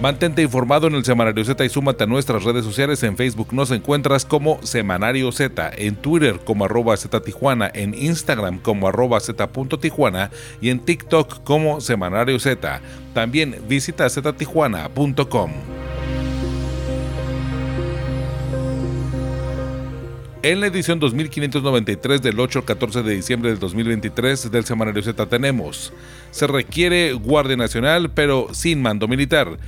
Mantente informado en el Semanario Z y súmate a nuestras redes sociales. En Facebook nos encuentras como Semanario Z, en Twitter como arroba Z en Instagram como arroba Z.tijuana y en TikTok como Semanario Z. También visita ztijuana.com. En la edición 2593 del 8 al 14 de diciembre del 2023 del Semanario Z tenemos, se requiere Guardia Nacional pero sin mando militar.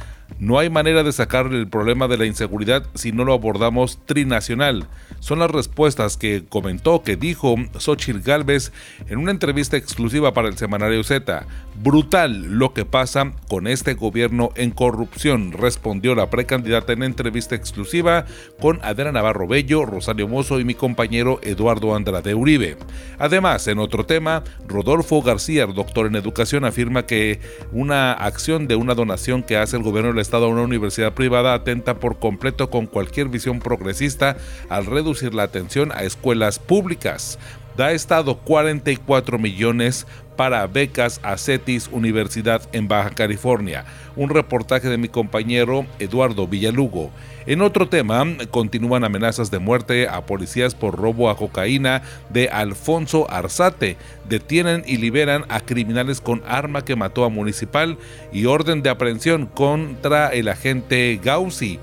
No hay manera de sacarle el problema de la inseguridad si no lo abordamos trinacional. Son las respuestas que comentó, que dijo Xochitl Galvez en una entrevista exclusiva para el semanario Z. Brutal lo que pasa con este gobierno en corrupción, respondió la precandidata en entrevista exclusiva con Adela Navarro Bello, Rosario Mozo y mi compañero Eduardo Andrade Uribe. Además, en otro tema, Rodolfo García, doctor en educación, afirma que una acción de una donación que hace el gobierno Estado a una universidad privada atenta por completo con cualquier visión progresista al reducir la atención a escuelas públicas. Da Estado 44 millones para becas a CETIS Universidad en Baja California. Un reportaje de mi compañero Eduardo Villalugo. En otro tema, continúan amenazas de muerte a policías por robo a cocaína de Alfonso Arzate. Detienen y liberan a criminales con arma que mató a municipal y orden de aprehensión contra el agente Gausi.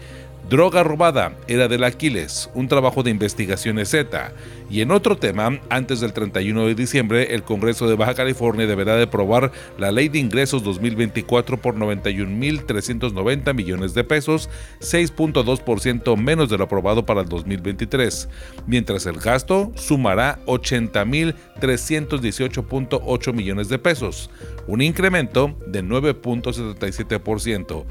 Droga robada era del Aquiles, un trabajo de investigación Z. Y en otro tema, antes del 31 de diciembre, el Congreso de Baja California deberá de aprobar la Ley de Ingresos 2024 por 91.390 millones de pesos, 6.2% menos de lo aprobado para el 2023, mientras el gasto sumará 80.318.8 millones de pesos, un incremento de 9.77%.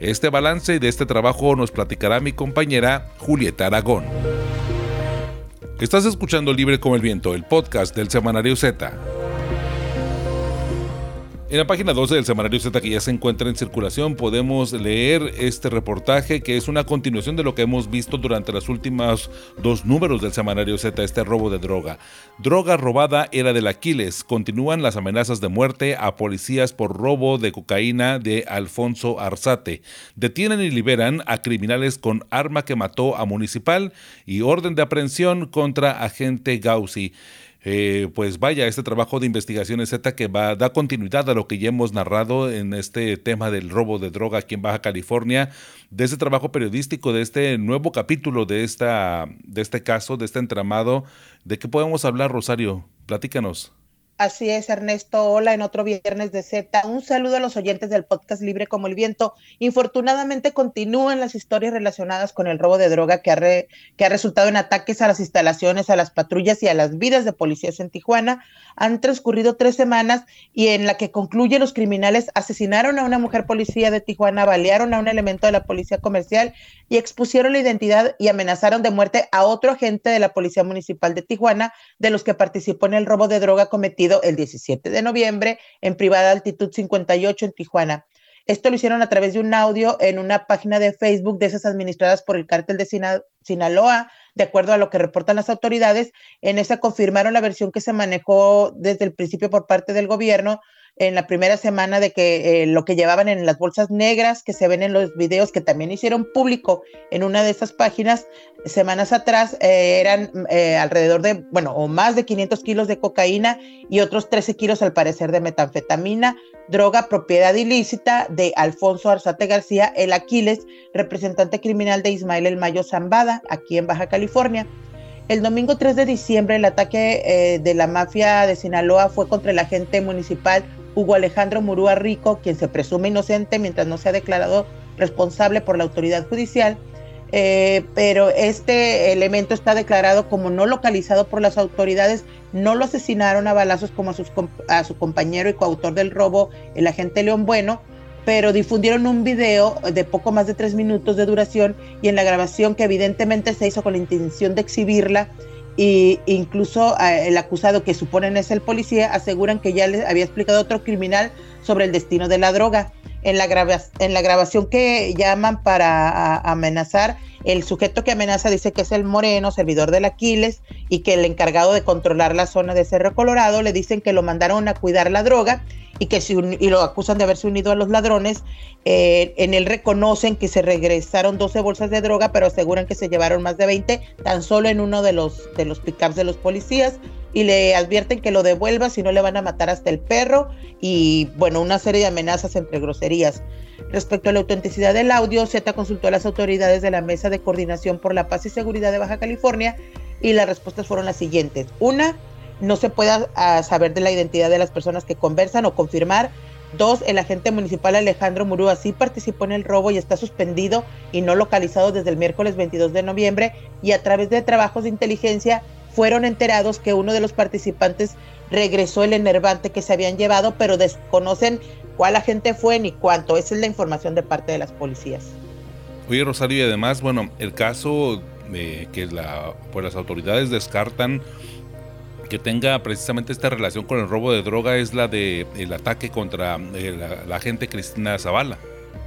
Este balance de este trabajo nos platicará mi compañera Julieta Aragón. Estás escuchando Libre como el Viento, el podcast del Semanario Z. En la página 12 del Semanario Z que ya se encuentra en circulación podemos leer este reportaje que es una continuación de lo que hemos visto durante los últimos dos números del Semanario Z, este robo de droga. Droga robada era del Aquiles. Continúan las amenazas de muerte a policías por robo de cocaína de Alfonso Arzate. Detienen y liberan a criminales con arma que mató a municipal y orden de aprehensión contra agente Gausi. Eh, pues vaya, este trabajo de investigación Z que va, da continuidad a lo que ya hemos narrado en este tema del robo de droga aquí en Baja California, de este trabajo periodístico, de este nuevo capítulo de, esta, de este caso, de este entramado. ¿De qué podemos hablar, Rosario? Platícanos. Así es, Ernesto. Hola en otro viernes de Z. Un saludo a los oyentes del podcast Libre como el Viento. Infortunadamente continúan las historias relacionadas con el robo de droga que ha, que ha resultado en ataques a las instalaciones, a las patrullas y a las vidas de policías en Tijuana. Han transcurrido tres semanas y en la que concluye los criminales asesinaron a una mujer policía de Tijuana, balearon a un elemento de la policía comercial y expusieron la identidad y amenazaron de muerte a otro agente de la policía municipal de Tijuana, de los que participó en el robo de droga cometido el 17 de noviembre en privada altitud 58 en Tijuana. Esto lo hicieron a través de un audio en una página de Facebook de esas administradas por el cártel de Sinaloa, de acuerdo a lo que reportan las autoridades. En esa confirmaron la versión que se manejó desde el principio por parte del gobierno en la primera semana de que eh, lo que llevaban en las bolsas negras que se ven en los videos que también hicieron público en una de esas páginas semanas atrás eh, eran eh, alrededor de, bueno, o más de 500 kilos de cocaína y otros 13 kilos al parecer de metanfetamina, droga propiedad ilícita de Alfonso Arzate García, el Aquiles, representante criminal de Ismael El Mayo Zambada, aquí en Baja California. El domingo 3 de diciembre el ataque de la mafia de Sinaloa fue contra el agente municipal Hugo Alejandro Murúa Rico, quien se presume inocente mientras no sea declarado responsable por la autoridad judicial, eh, pero este elemento está declarado como no localizado por las autoridades, no lo asesinaron a balazos como a, a su compañero y coautor del robo, el agente León Bueno, pero difundieron un video de poco más de tres minutos de duración y en la grabación que evidentemente se hizo con la intención de exhibirla e incluso eh, el acusado que suponen es el policía aseguran que ya le había explicado otro criminal sobre el destino de la droga. En la, en la grabación que llaman para amenazar, el sujeto que amenaza dice que es el Moreno, servidor del Aquiles, y que el encargado de controlar la zona de Cerro Colorado le dicen que lo mandaron a cuidar la droga y que y lo acusan de haberse unido a los ladrones. Eh, en él reconocen que se regresaron 12 bolsas de droga, pero aseguran que se llevaron más de 20 tan solo en uno de los, de los pickups de los policías y le advierten que lo devuelva si no le van a matar hasta el perro y bueno, una serie de amenazas entre groserías. Respecto a la autenticidad del audio, Z consultó a las autoridades de la Mesa de Coordinación por la Paz y Seguridad de Baja California y las respuestas fueron las siguientes. Una, no se pueda ah, saber de la identidad de las personas que conversan o confirmar. Dos, el agente municipal Alejandro Murúa sí participó en el robo y está suspendido y no localizado desde el miércoles 22 de noviembre y a través de trabajos de inteligencia fueron enterados que uno de los participantes regresó el enervante que se habían llevado, pero desconocen cuál agente fue ni cuánto. Esa es la información de parte de las policías. Oye, Rosario, y además, bueno, el caso de que la, pues las autoridades descartan que tenga precisamente esta relación con el robo de droga es la de el ataque contra eh, la, agente Cristina Zavala.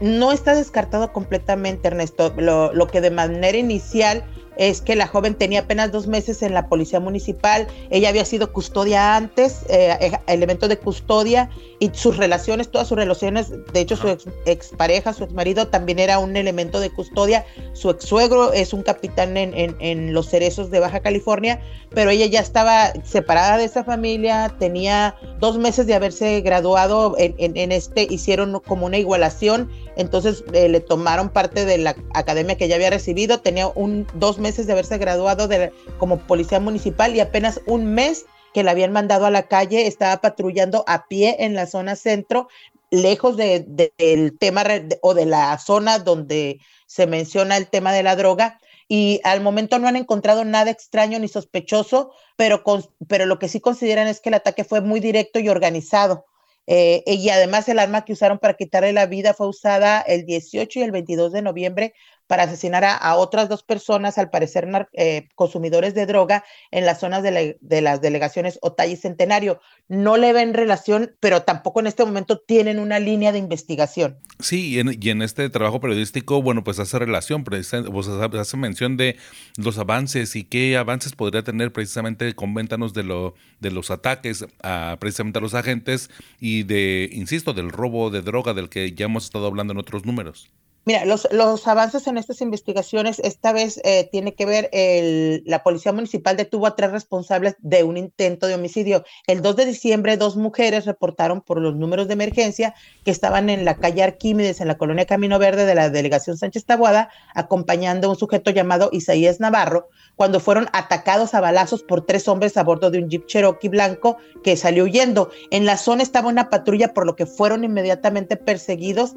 No está descartado completamente, Ernesto. Lo, lo que de manera inicial es que la joven tenía apenas dos meses en la policía municipal, ella había sido custodia antes, eh, eh, elemento de custodia, y sus relaciones, todas sus relaciones, de hecho su ex, expareja, su exmarido también era un elemento de custodia, su ex suegro es un capitán en, en, los cerezos de Baja California, pero ella ya estaba separada de esa familia, tenía dos meses de haberse graduado en, en este, hicieron como una igualación, entonces eh, le tomaron parte de la academia que ya había recibido, tenía un dos meses de haberse graduado de, como policía municipal y apenas un mes que la habían mandado a la calle, estaba patrullando a pie en la zona centro, lejos de, del tema o de la zona donde se menciona el tema de la droga. Y al momento no han encontrado nada extraño ni sospechoso, pero, pero lo que sí consideran es que el ataque fue muy directo y organizado. Eh, y además el arma que usaron para quitarle la vida fue usada el 18 y el 22 de noviembre para asesinar a, otras dos personas, al parecer eh, consumidores de droga, en las zonas de, las delegaciones Otay y Centenario. No le ven relación, pero tampoco en este momento tienen una línea de investigación. Sí, y en, este trabajo periodístico, bueno, pues hace relación, pues hace mención de los avances y qué avances podría tener precisamente, coméntanos de, lo, de los ataques a precisamente a los agentes y de, insisto, del robo de droga del que ya hemos estado hablando en otros números. Mira, los, los, avances en estas investigaciones, esta vez eh, tiene que ver, el, la Policía Municipal detuvo a tres responsables de un intento de homicidio. El 2 de diciembre, dos mujeres reportaron por los números de emergencia que estaban en la calle Arquímedes, en la colonia Camino Verde de la delegación Sánchez Tabuada, acompañando a un sujeto llamado Isaías Navarro, cuando fueron atacados a balazos por tres hombres a bordo de un Jeep Cherokee blanco que salió huyendo. En la zona estaba una patrulla, por lo que fueron inmediatamente perseguidos.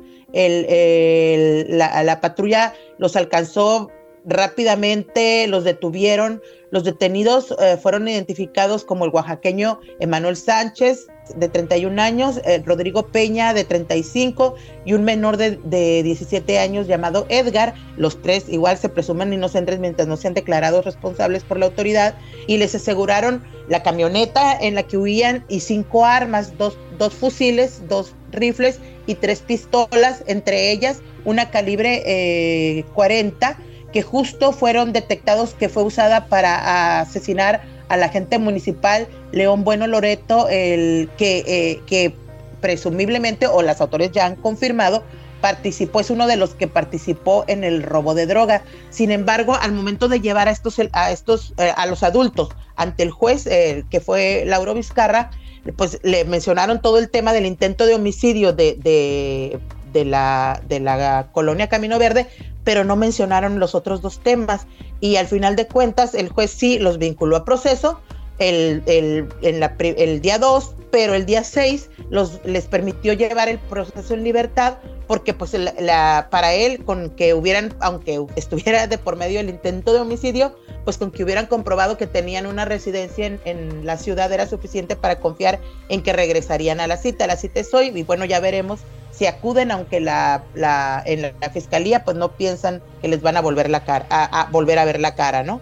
La, patrulla los alcanzó rápidamente, los detuvieron. Los detenidos eh, fueron identificados como el oaxaqueño Emanuel Sánchez, de 31 años, Rodrigo Peña de 35 y un menor de, de, 17 años llamado Edgar. Los tres igual se presumen inocentes mientras no sean declarados responsables por la autoridad y les aseguraron la camioneta en la que huían y cinco armas, dos, dos fusiles, dos rifles y tres pistolas, entre ellas una calibre 40 eh, que justo fueron detectados que fue usada para asesinar al agente municipal León Bueno Loreto, el que, eh, que presumiblemente, o las autoridades ya han confirmado, participó, es uno de los que participó en el robo de droga. Sin embargo, al momento de llevar a estos, a estos, eh, a los adultos ante el juez, eh, que fue Lauro Vizcarra, pues le mencionaron todo el tema del intento de homicidio de, de, de, la, de la colonia Camino Verde, pero no mencionaron los otros dos temas. Y al final de cuentas, el juez sí los vinculó a proceso, el, el, en la, el día 2, pero el día 6 los, les permitió llevar el proceso en libertad porque pues la, para él con que hubieran, aunque estuviera de por medio el intento de homicidio, pues con que hubieran comprobado que tenían una residencia en, en, la ciudad era suficiente para confiar en que regresarían a la cita. La cita es hoy y bueno, ya veremos si acuden, aunque la, la, en la, fiscalía pues no piensan que les van a volver la cara, a, volver a ver la cara, ¿no?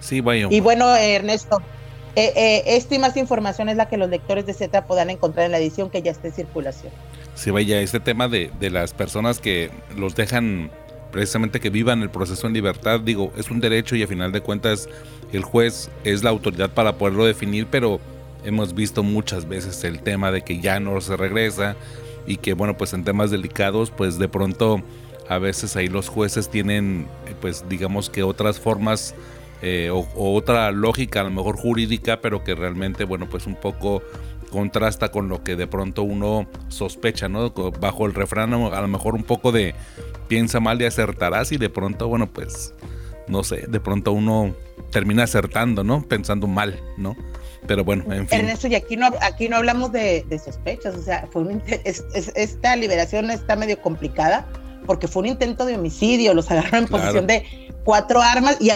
Sí, vaya. Y bueno, Ernesto, eh, eh, esta y más información es la que los lectores de Z puedan encontrar en la edición que ya está en circulación. Sí, vaya, este tema de, de las personas que los dejan precisamente que vivan el proceso en libertad, digo, es un derecho y a final de cuentas el juez es la autoridad para poderlo definir, pero hemos visto muchas veces el tema de que ya no se regresa y que bueno, pues en temas delicados, pues de pronto a veces ahí los jueces tienen pues digamos que otras formas eh, o, otra lógica a lo mejor jurídica, pero que realmente bueno pues un poco contrasta con lo que de pronto uno sospecha, ¿no? Bajo el refrán a lo mejor un poco de piensa mal y acertarás y de pronto bueno pues no sé, de pronto uno termina acertando, ¿no? Pensando mal, ¿no? Pero bueno, en fin. Ernesto, y aquí no, aquí no hablamos de, sospechas, o sea, fue esta liberación está medio complicada porque fue un intento de homicidio, los agarraron en posición de cuatro armas y,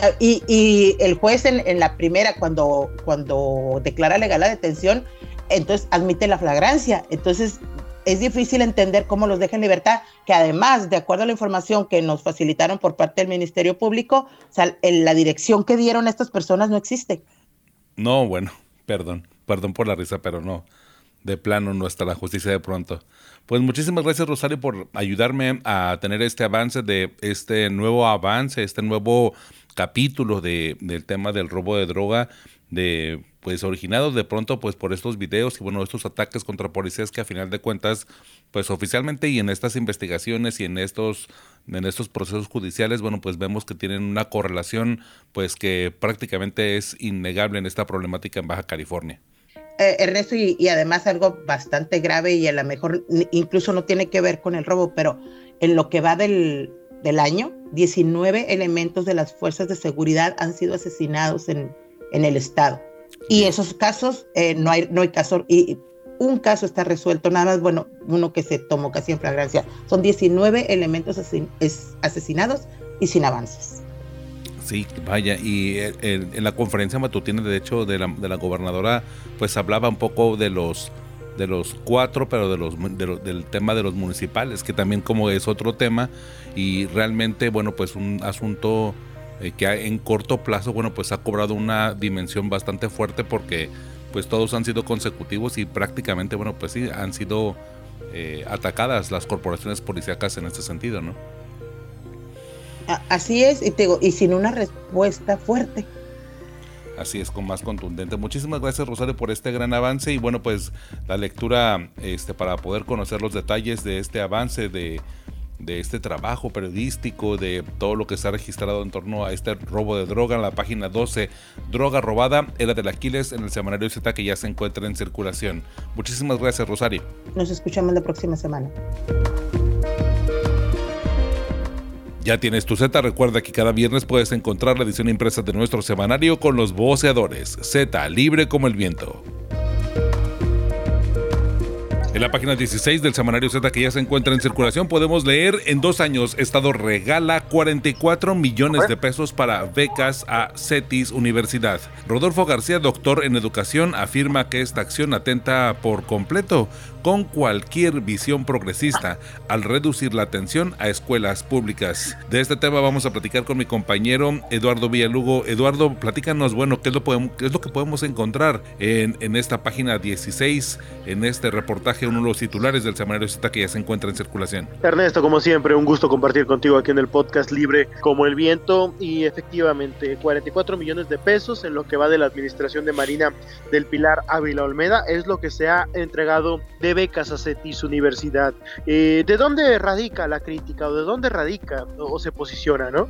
y, el juez en, en, la primera, cuando, cuando declara legal la detención, entonces admite la flagrancia. Entonces es difícil entender cómo los deja en libertad, que además, de acuerdo a la información que nos facilitaron por parte del Ministerio Público, o sea, la dirección que dieron a estas personas no existe. No, bueno, perdón, perdón por la risa, pero no, de plano no está la justicia de pronto. Pues muchísimas gracias Rosario por ayudarme a tener este avance de este nuevo avance, este nuevo capítulo de, del tema del robo de droga de pues originados de pronto pues por estos videos y bueno estos ataques contra policías que a final de cuentas pues oficialmente y en estas investigaciones y en estos en estos procesos judiciales bueno pues vemos que tienen una correlación pues que prácticamente es innegable en esta problemática en Baja California. Eh, Ernesto y, y, además algo bastante grave y a lo mejor incluso no tiene que ver con el robo pero en lo que va del, del año 19 elementos de las fuerzas de seguridad han sido asesinados en, en el estado y esos casos, eh, no, hay, no hay caso, y un caso está resuelto, nada más, bueno, uno que se tomó casi en flagrancia. Son 19 elementos asesinados y sin avances. Sí, vaya, y eh, en, la conferencia matutina, de hecho, de la, de la, gobernadora, pues hablaba un poco de los de los cuatro, pero de los, del tema de los municipales, que también como es otro tema, y realmente, bueno, pues un asunto eh, que en corto plazo, bueno, pues ha cobrado una dimensión bastante fuerte porque pues todos han sido consecutivos y prácticamente, bueno, pues sí, han sido eh, atacadas las corporaciones policíacas en este sentido, ¿no? Así es, y, te digo, y sin una respuesta fuerte. Así es, con más contundente. Muchísimas gracias Rosario por este gran avance y bueno, pues la lectura este, para poder conocer los detalles de este avance de de este trabajo periodístico, de todo lo que se ha registrado en torno a este robo de droga en la página 12, Droga Robada, era del Aquiles en el semanario Z que ya se encuentra en circulación. Muchísimas gracias, Rosario. Nos escuchamos la próxima semana. Ya tienes tu Z, recuerda que cada viernes puedes encontrar la edición impresa de nuestro semanario con los voceadores. Z, libre como el viento. En la página 16 del semanario Z que ya se encuentra en circulación podemos leer en dos años Estado regala 44 millones de pesos para becas a CETIS Universidad. Rodolfo García, doctor en educación, afirma que esta acción atenta por completo con cualquier visión progresista al reducir la atención a escuelas públicas. De este tema vamos a platicar con mi compañero Eduardo Villalugo. Eduardo, platícanos, bueno, ¿qué es lo, lo que podemos encontrar en, en, esta página 16, en este reportaje, uno de los titulares del semanario Z que ya se encuentra en circulación? Ernesto, como siempre, un gusto compartir contigo aquí en el podcast Libre como el Viento y efectivamente 44 millones de pesos en lo que va de la administración de Marina del Pilar Ávila Olmeda es lo que se ha entregado de becas a CETIS Universidad. Eh, ¿De dónde radica la crítica o de dónde radica o, se posiciona, no?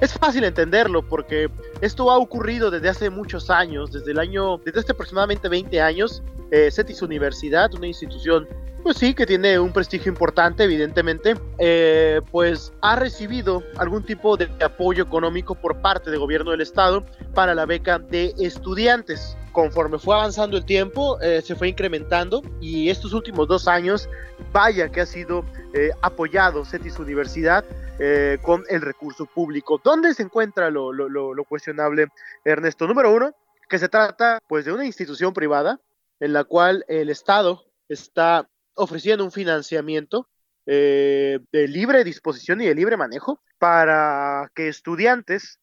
Es fácil entenderlo porque esto ha ocurrido desde hace muchos años, desde el año, desde hace aproximadamente 20 años. Eh, CETIS Universidad, una institución, pues sí, que tiene un prestigio importante, evidentemente, eh, pues ha recibido algún tipo de apoyo económico por parte del gobierno del estado para la beca de estudiantes conforme fue avanzando el tiempo, eh, se fue incrementando y estos últimos dos años, vaya que ha sido eh, apoyado CETIS Universidad eh, con el recurso público. ¿Dónde se encuentra lo, cuestionable, Ernesto? Número uno, que se trata pues de una institución privada en la cual el Estado está ofrecían un financiamiento eh, de libre disposición y de libre manejo para que estudiantes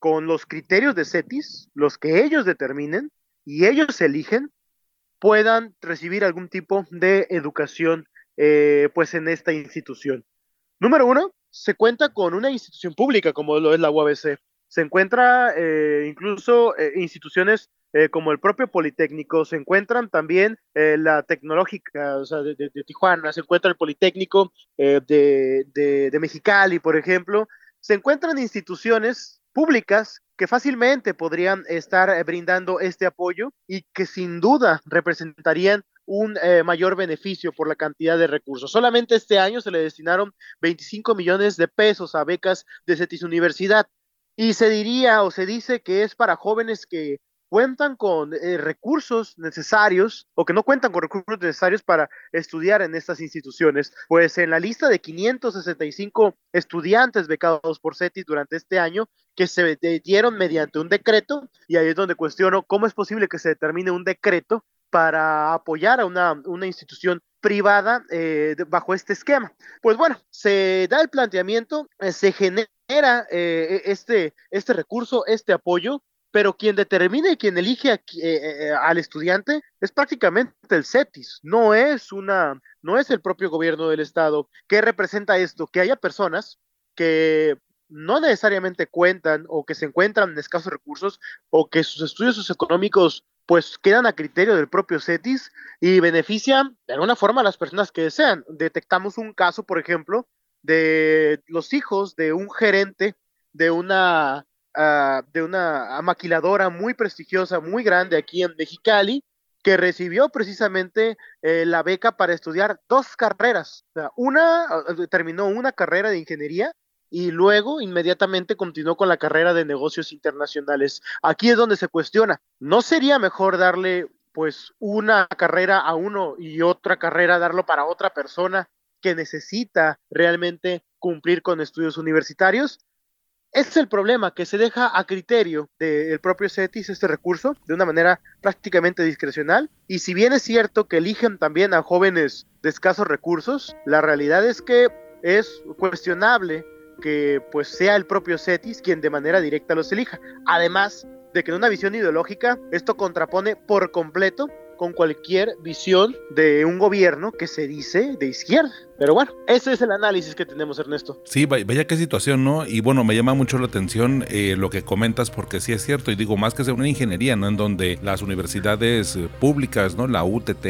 con los criterios de CETIS, los que ellos determinen y ellos eligen, puedan recibir algún tipo de educación eh, pues en esta institución. Número uno, se cuenta con una institución pública como lo es la UABC. Se encuentra eh, incluso instituciones eh, como el propio Politécnico, se encuentran también eh, la tecnológica, de, Tijuana, se encuentra el Politécnico eh, de Mexicali, por ejemplo, se encuentran instituciones públicas que fácilmente podrían estar brindando este apoyo y que sin duda representarían un mayor beneficio por la cantidad de recursos. Solamente este año se le destinaron 25 millones de pesos a becas de CETIS Universidad y se diría o se dice que es para jóvenes que cuentan con eh, recursos necesarios o que no cuentan con recursos necesarios para estudiar en estas instituciones. Pues en la lista de 565 estudiantes becados por CETIS durante este año, que se dieron mediante un decreto, y ahí es donde cuestiono cómo es posible que se determine un decreto para apoyar a una, una institución privada eh, bajo este esquema. Pues bueno, se da el planteamiento, eh, se genera este, este recurso, este apoyo, pero quien determina y quien elige eh, eh, al estudiante es prácticamente el CETIS, no es una, no es el propio gobierno del estado. ¿Qué representa esto? Que haya personas que no necesariamente cuentan o que se encuentran en escasos recursos o que sus estudios socioeconómicos pues quedan a criterio del propio CETIS y benefician de alguna forma a las personas que desean. Detectamos un caso, por ejemplo, de los hijos de un gerente de una Ah, de una maquiladora muy prestigiosa, muy grande aquí en Mexicali, que recibió precisamente eh, la beca para estudiar dos carreras. una ah, terminó una carrera de ingeniería y luego inmediatamente continuó con la carrera de negocios internacionales. Aquí es donde se cuestiona, ¿no sería mejor darle pues una carrera a uno y otra carrera darlo para otra persona que necesita realmente cumplir con estudios universitarios? Ese es el problema, que se deja a criterio del propio CETIS este recurso de una manera prácticamente discrecional. Y si bien es cierto que eligen también a jóvenes de escasos recursos, la realidad es que es cuestionable que pues sea el propio CETIS quien de manera directa los elija. Además de que en una visión ideológica esto contrapone por completo con cualquier visión de un gobierno que se dice de izquierda. Pero bueno, ese es el análisis que tenemos, Ernesto. Sí, vaya qué situación, ¿no? Y bueno, me llama mucho la atención eh, lo que comentas porque sí es cierto, y digo, más que sea una ingeniería, ¿no? En donde las universidades eh, públicas, ¿no? La UTT,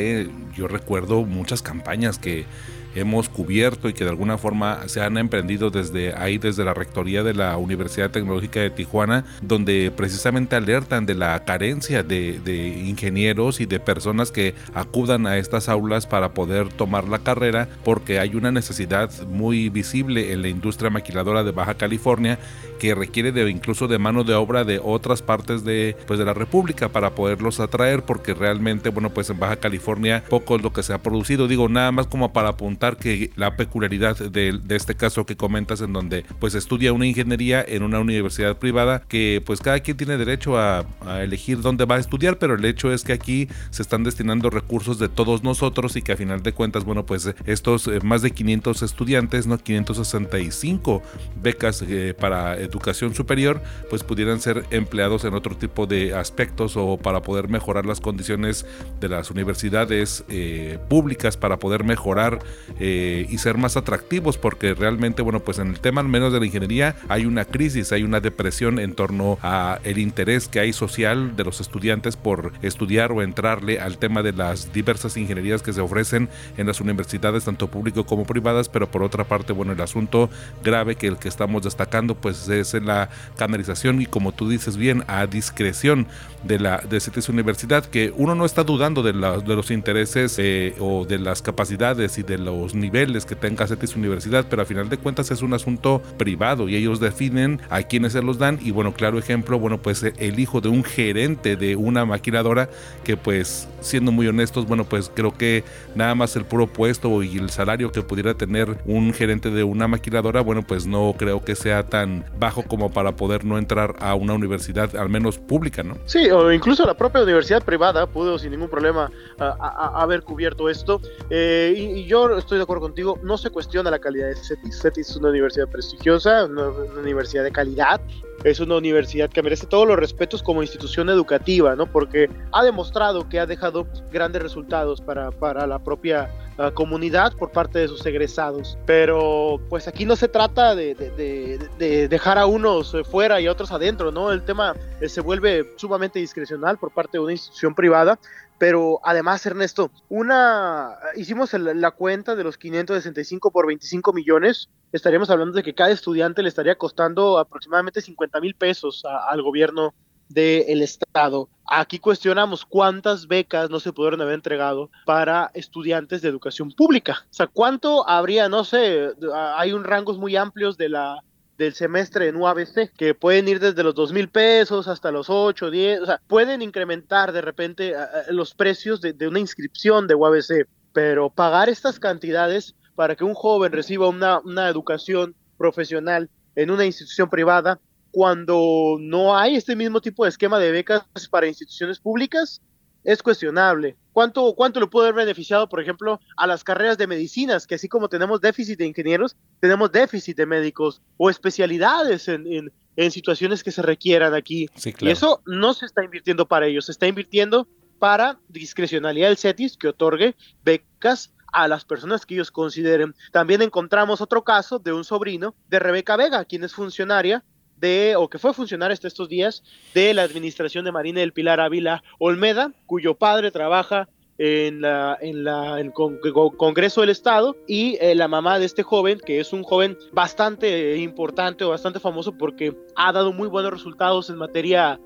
yo recuerdo muchas campañas que hemos cubierto y que de alguna forma se han emprendido desde ahí, desde la rectoría de la Universidad Tecnológica de Tijuana, donde precisamente alertan de la carencia de, ingenieros y de personas que acudan a estas aulas para poder tomar la carrera, porque hay una necesidad muy visible en la industria maquiladora de Baja California que requiere de incluso de mano de obra de otras partes de, pues de la República para poderlos atraer, porque realmente, bueno, pues en Baja California poco es lo que se ha producido. Digo, nada más como para apuntar que la peculiaridad de, este caso que comentas, en donde pues estudia una ingeniería en una universidad privada, que pues cada quien tiene derecho a, a elegir dónde va a estudiar, pero el hecho es que aquí se están destinando recursos de todos nosotros y que a final de cuentas, bueno, pues estos eh, más de 500 estudiantes, ¿no? 565 becas eh, para educación superior, pues pudieran ser empleados en otro tipo de aspectos o para poder mejorar las condiciones de las universidades eh, públicas, para poder mejorar eh, y ser más atractivos, porque realmente, bueno, pues en el tema al menos de la ingeniería hay una crisis, hay una depresión en torno a el interés que hay social de los estudiantes por estudiar o entrarle al tema de las diversas ingenierías que se ofrecen en las universidades, tanto público como privadas, pero por otra parte, bueno, el asunto grave que el que estamos destacando, pues es es la canalización y como tú dices bien, a discreción de la de CETES Universidad, que uno no está dudando de, de los intereses eh, o de las capacidades y de, lo, los niveles que tenga CETIS Universidad, pero a final de cuentas es un asunto privado y ellos definen a quiénes se los dan. Y bueno, claro ejemplo, bueno, pues el hijo de un gerente de una maquinadora que pues siendo muy honestos, bueno, pues creo que nada más el puro puesto y el salario que pudiera tener un gerente de una maquiladora, bueno, pues no creo que sea tan bajo como para poder no entrar a una universidad, al menos pública, ¿no? Sí, o incluso la propia universidad privada pudo sin ningún problema haber cubierto esto. Eh, y, yo estoy de acuerdo contigo, no se cuestiona la calidad de CETIS. CETIS es una universidad prestigiosa, una universidad de calidad, es una universidad que merece todos los respetos como institución educativa, ¿no? Porque ha demostrado que ha dejado grandes resultados para, para la propia uh, comunidad por parte de sus egresados. Pero pues aquí no se trata de, de, de, dejar unos fuera y otros adentro, ¿no? El tema eh, se vuelve sumamente discrecional por parte de una institución privada pero además, Ernesto, una hicimos la cuenta de los 565 por 25 millones. Estaríamos hablando de que cada estudiante le estaría costando aproximadamente 50 mil pesos al gobierno del Estado. Aquí cuestionamos cuántas becas no se pudieron haber entregado para estudiantes de educación pública. O sea, cuánto habría, no sé, hay un rangos muy amplios de la del semestre en UABC, que pueden ir desde los dos mil pesos hasta los 8, 10, o sea, pueden incrementar de repente los precios de, una inscripción de UABC, pero pagar estas cantidades para que un joven reciba una, una educación profesional en una institución privada, cuando no hay este mismo tipo de esquema de becas para instituciones públicas, es cuestionable. ¿Cuánto, ¿Cuánto le puede haber beneficiado, por ejemplo, a las carreras de medicinas, que así como tenemos déficit de ingenieros, tenemos déficit de médicos o especialidades en, en, situaciones que se requieran aquí? Y eso no se está invirtiendo para ellos, se está invirtiendo para discrecionalidad del CETIS que otorgue becas a las personas que ellos consideren. También encontramos otro caso de un sobrino de Rebeca Vega, quien es funcionaria de, o que fue funcionario estos días, de la administración de Marina del Pilar Ávila Olmeda, cuyo padre trabaja en, la, el Congreso del Estado y eh, la mamá de este joven, que es un joven bastante importante o bastante famoso porque ha dado muy buenos resultados en materia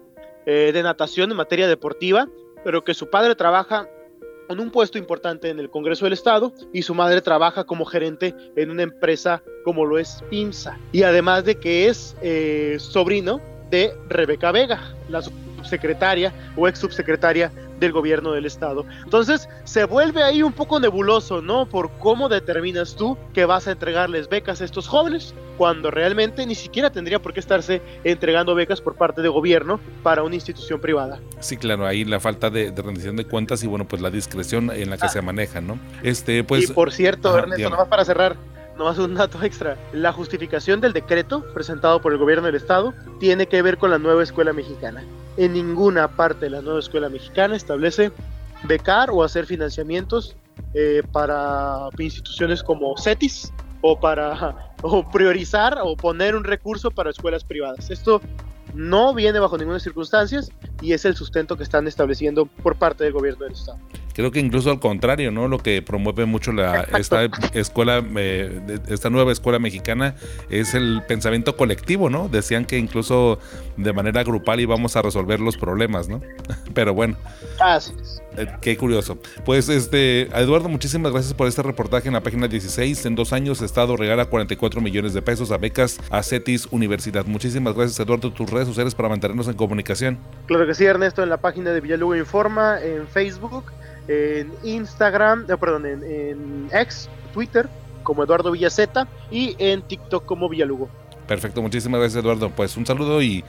eh, de natación, en materia deportiva, pero que su padre trabaja en un puesto importante en el Congreso del Estado y su madre trabaja como gerente en una empresa como lo es PIMSA. Y además de que es eh, sobrino de Rebeca Vega, la subsecretaria o ex subsecretaria del gobierno del estado. Entonces se vuelve ahí un poco nebuloso, ¿no? Por cómo determinas tú que vas a entregarles becas a estos jóvenes cuando realmente ni siquiera tendría por qué estarse entregando becas por parte de gobierno para una institución privada. Sí, claro, ahí la falta de, rendición de cuentas y bueno, pues la discreción en la que ah. se maneja, ¿no? Este, pues... Y por cierto, Ernesto, nomás para cerrar, nomás un dato extra. La justificación del decreto presentado por el gobierno del estado tiene que ver con la nueva escuela mexicana. En ninguna parte de la nueva escuela mexicana establece becar o hacer financiamientos eh, para instituciones como CETIS o para priorizar o poner un recurso para escuelas privadas. Esto no viene bajo ninguna circunstancia y es el sustento que están estableciendo por parte del gobierno del Estado. Creo que incluso al contrario, ¿no? Lo que promueve mucho la, esta escuela, eh, esta nueva escuela mexicana es el pensamiento colectivo, ¿no? Decían que incluso de manera grupal íbamos a resolver los problemas, ¿no? Pero bueno. Eh, qué curioso. Pues este, Eduardo, muchísimas gracias por este reportaje en la página 16. En dos años, Estado regala 44 millones de pesos a becas a CETIS Universidad. Muchísimas gracias, Eduardo, tus redes sociales para mantenernos en comunicación. Claro que sí, Ernesto, en la página de Villalugo Informa, en Facebook, en Instagram, eh, perdón, en, en X, Twitter, como Eduardo Villaceta y en TikTok como Villalugo. Perfecto, muchísimas gracias, Eduardo. Pues un saludo y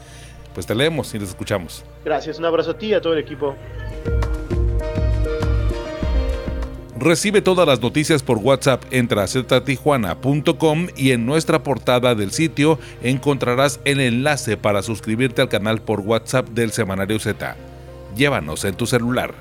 pues te leemos y te escuchamos. Gracias, un abrazo a ti y a todo el equipo. Recibe todas las noticias por WhatsApp. Entra a ztijuana.com y en nuestra portada del sitio encontrarás el enlace para suscribirte al canal por WhatsApp del Semanario Z. Llévanos en tu celular.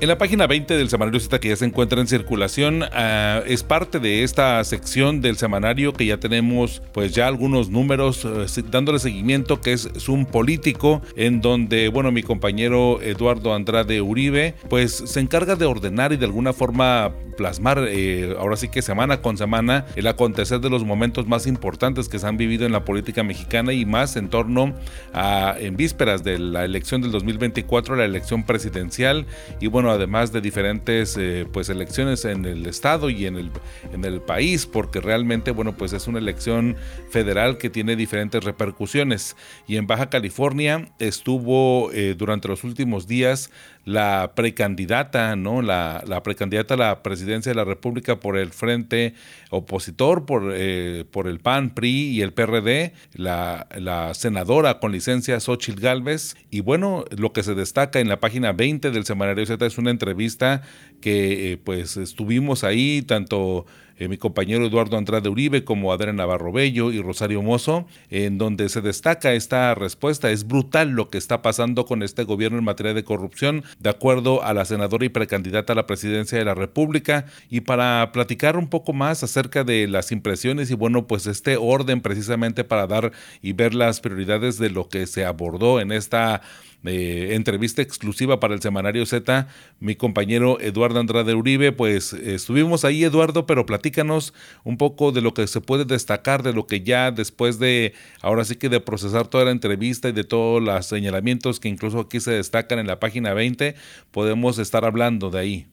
En la página 20 del semanario Z que ya se encuentra en circulación, ah, es parte de esta sección del semanario que ya tenemos pues ya algunos números eh, dándole seguimiento que es Zoom Político, en donde bueno mi compañero Eduardo Andrade Uribe pues se encarga de ordenar y de alguna forma plasmar eh, ahora sí que semana con semana el acontecer de los momentos más importantes que se han vivido en la política mexicana y más en torno a en vísperas de la elección del 2024, la elección presidencial. Y bueno además de diferentes eh, pues elecciones en el estado y en el, en el país, porque realmente, bueno, pues es una elección federal que tiene diferentes repercusiones. Y en Baja California estuvo eh, durante los últimos días la precandidata, ¿no? La, precandidata a la presidencia de la República por el frente opositor, por, eh, por el PAN, PRI y el PRD, la, la senadora con licencia Xochitl Galvez. Y bueno, lo que se destaca en la página 20 del Semanario Z es una entrevista que eh, pues estuvimos ahí, tanto eh, mi compañero Eduardo Andrade Uribe como Adrián Navarro Bello y Rosario Mozo, en donde se destaca esta respuesta. Es brutal lo que está pasando con este gobierno en materia de corrupción, de acuerdo a la senadora y precandidata a la presidencia de la República. Y para platicar un poco más acerca de las impresiones y bueno, pues este orden precisamente para dar y ver las prioridades de lo que se abordó en esta eh, entrevista exclusiva para el Semanario Z, mi compañero Eduardo Andrade Uribe, pues estuvimos ahí Eduardo, pero platícanos un poco de lo que se puede destacar, de lo que ya después de, ahora sí que de procesar toda la entrevista y de todos los señalamientos que incluso aquí se destacan en la página 20, podemos estar hablando de ahí.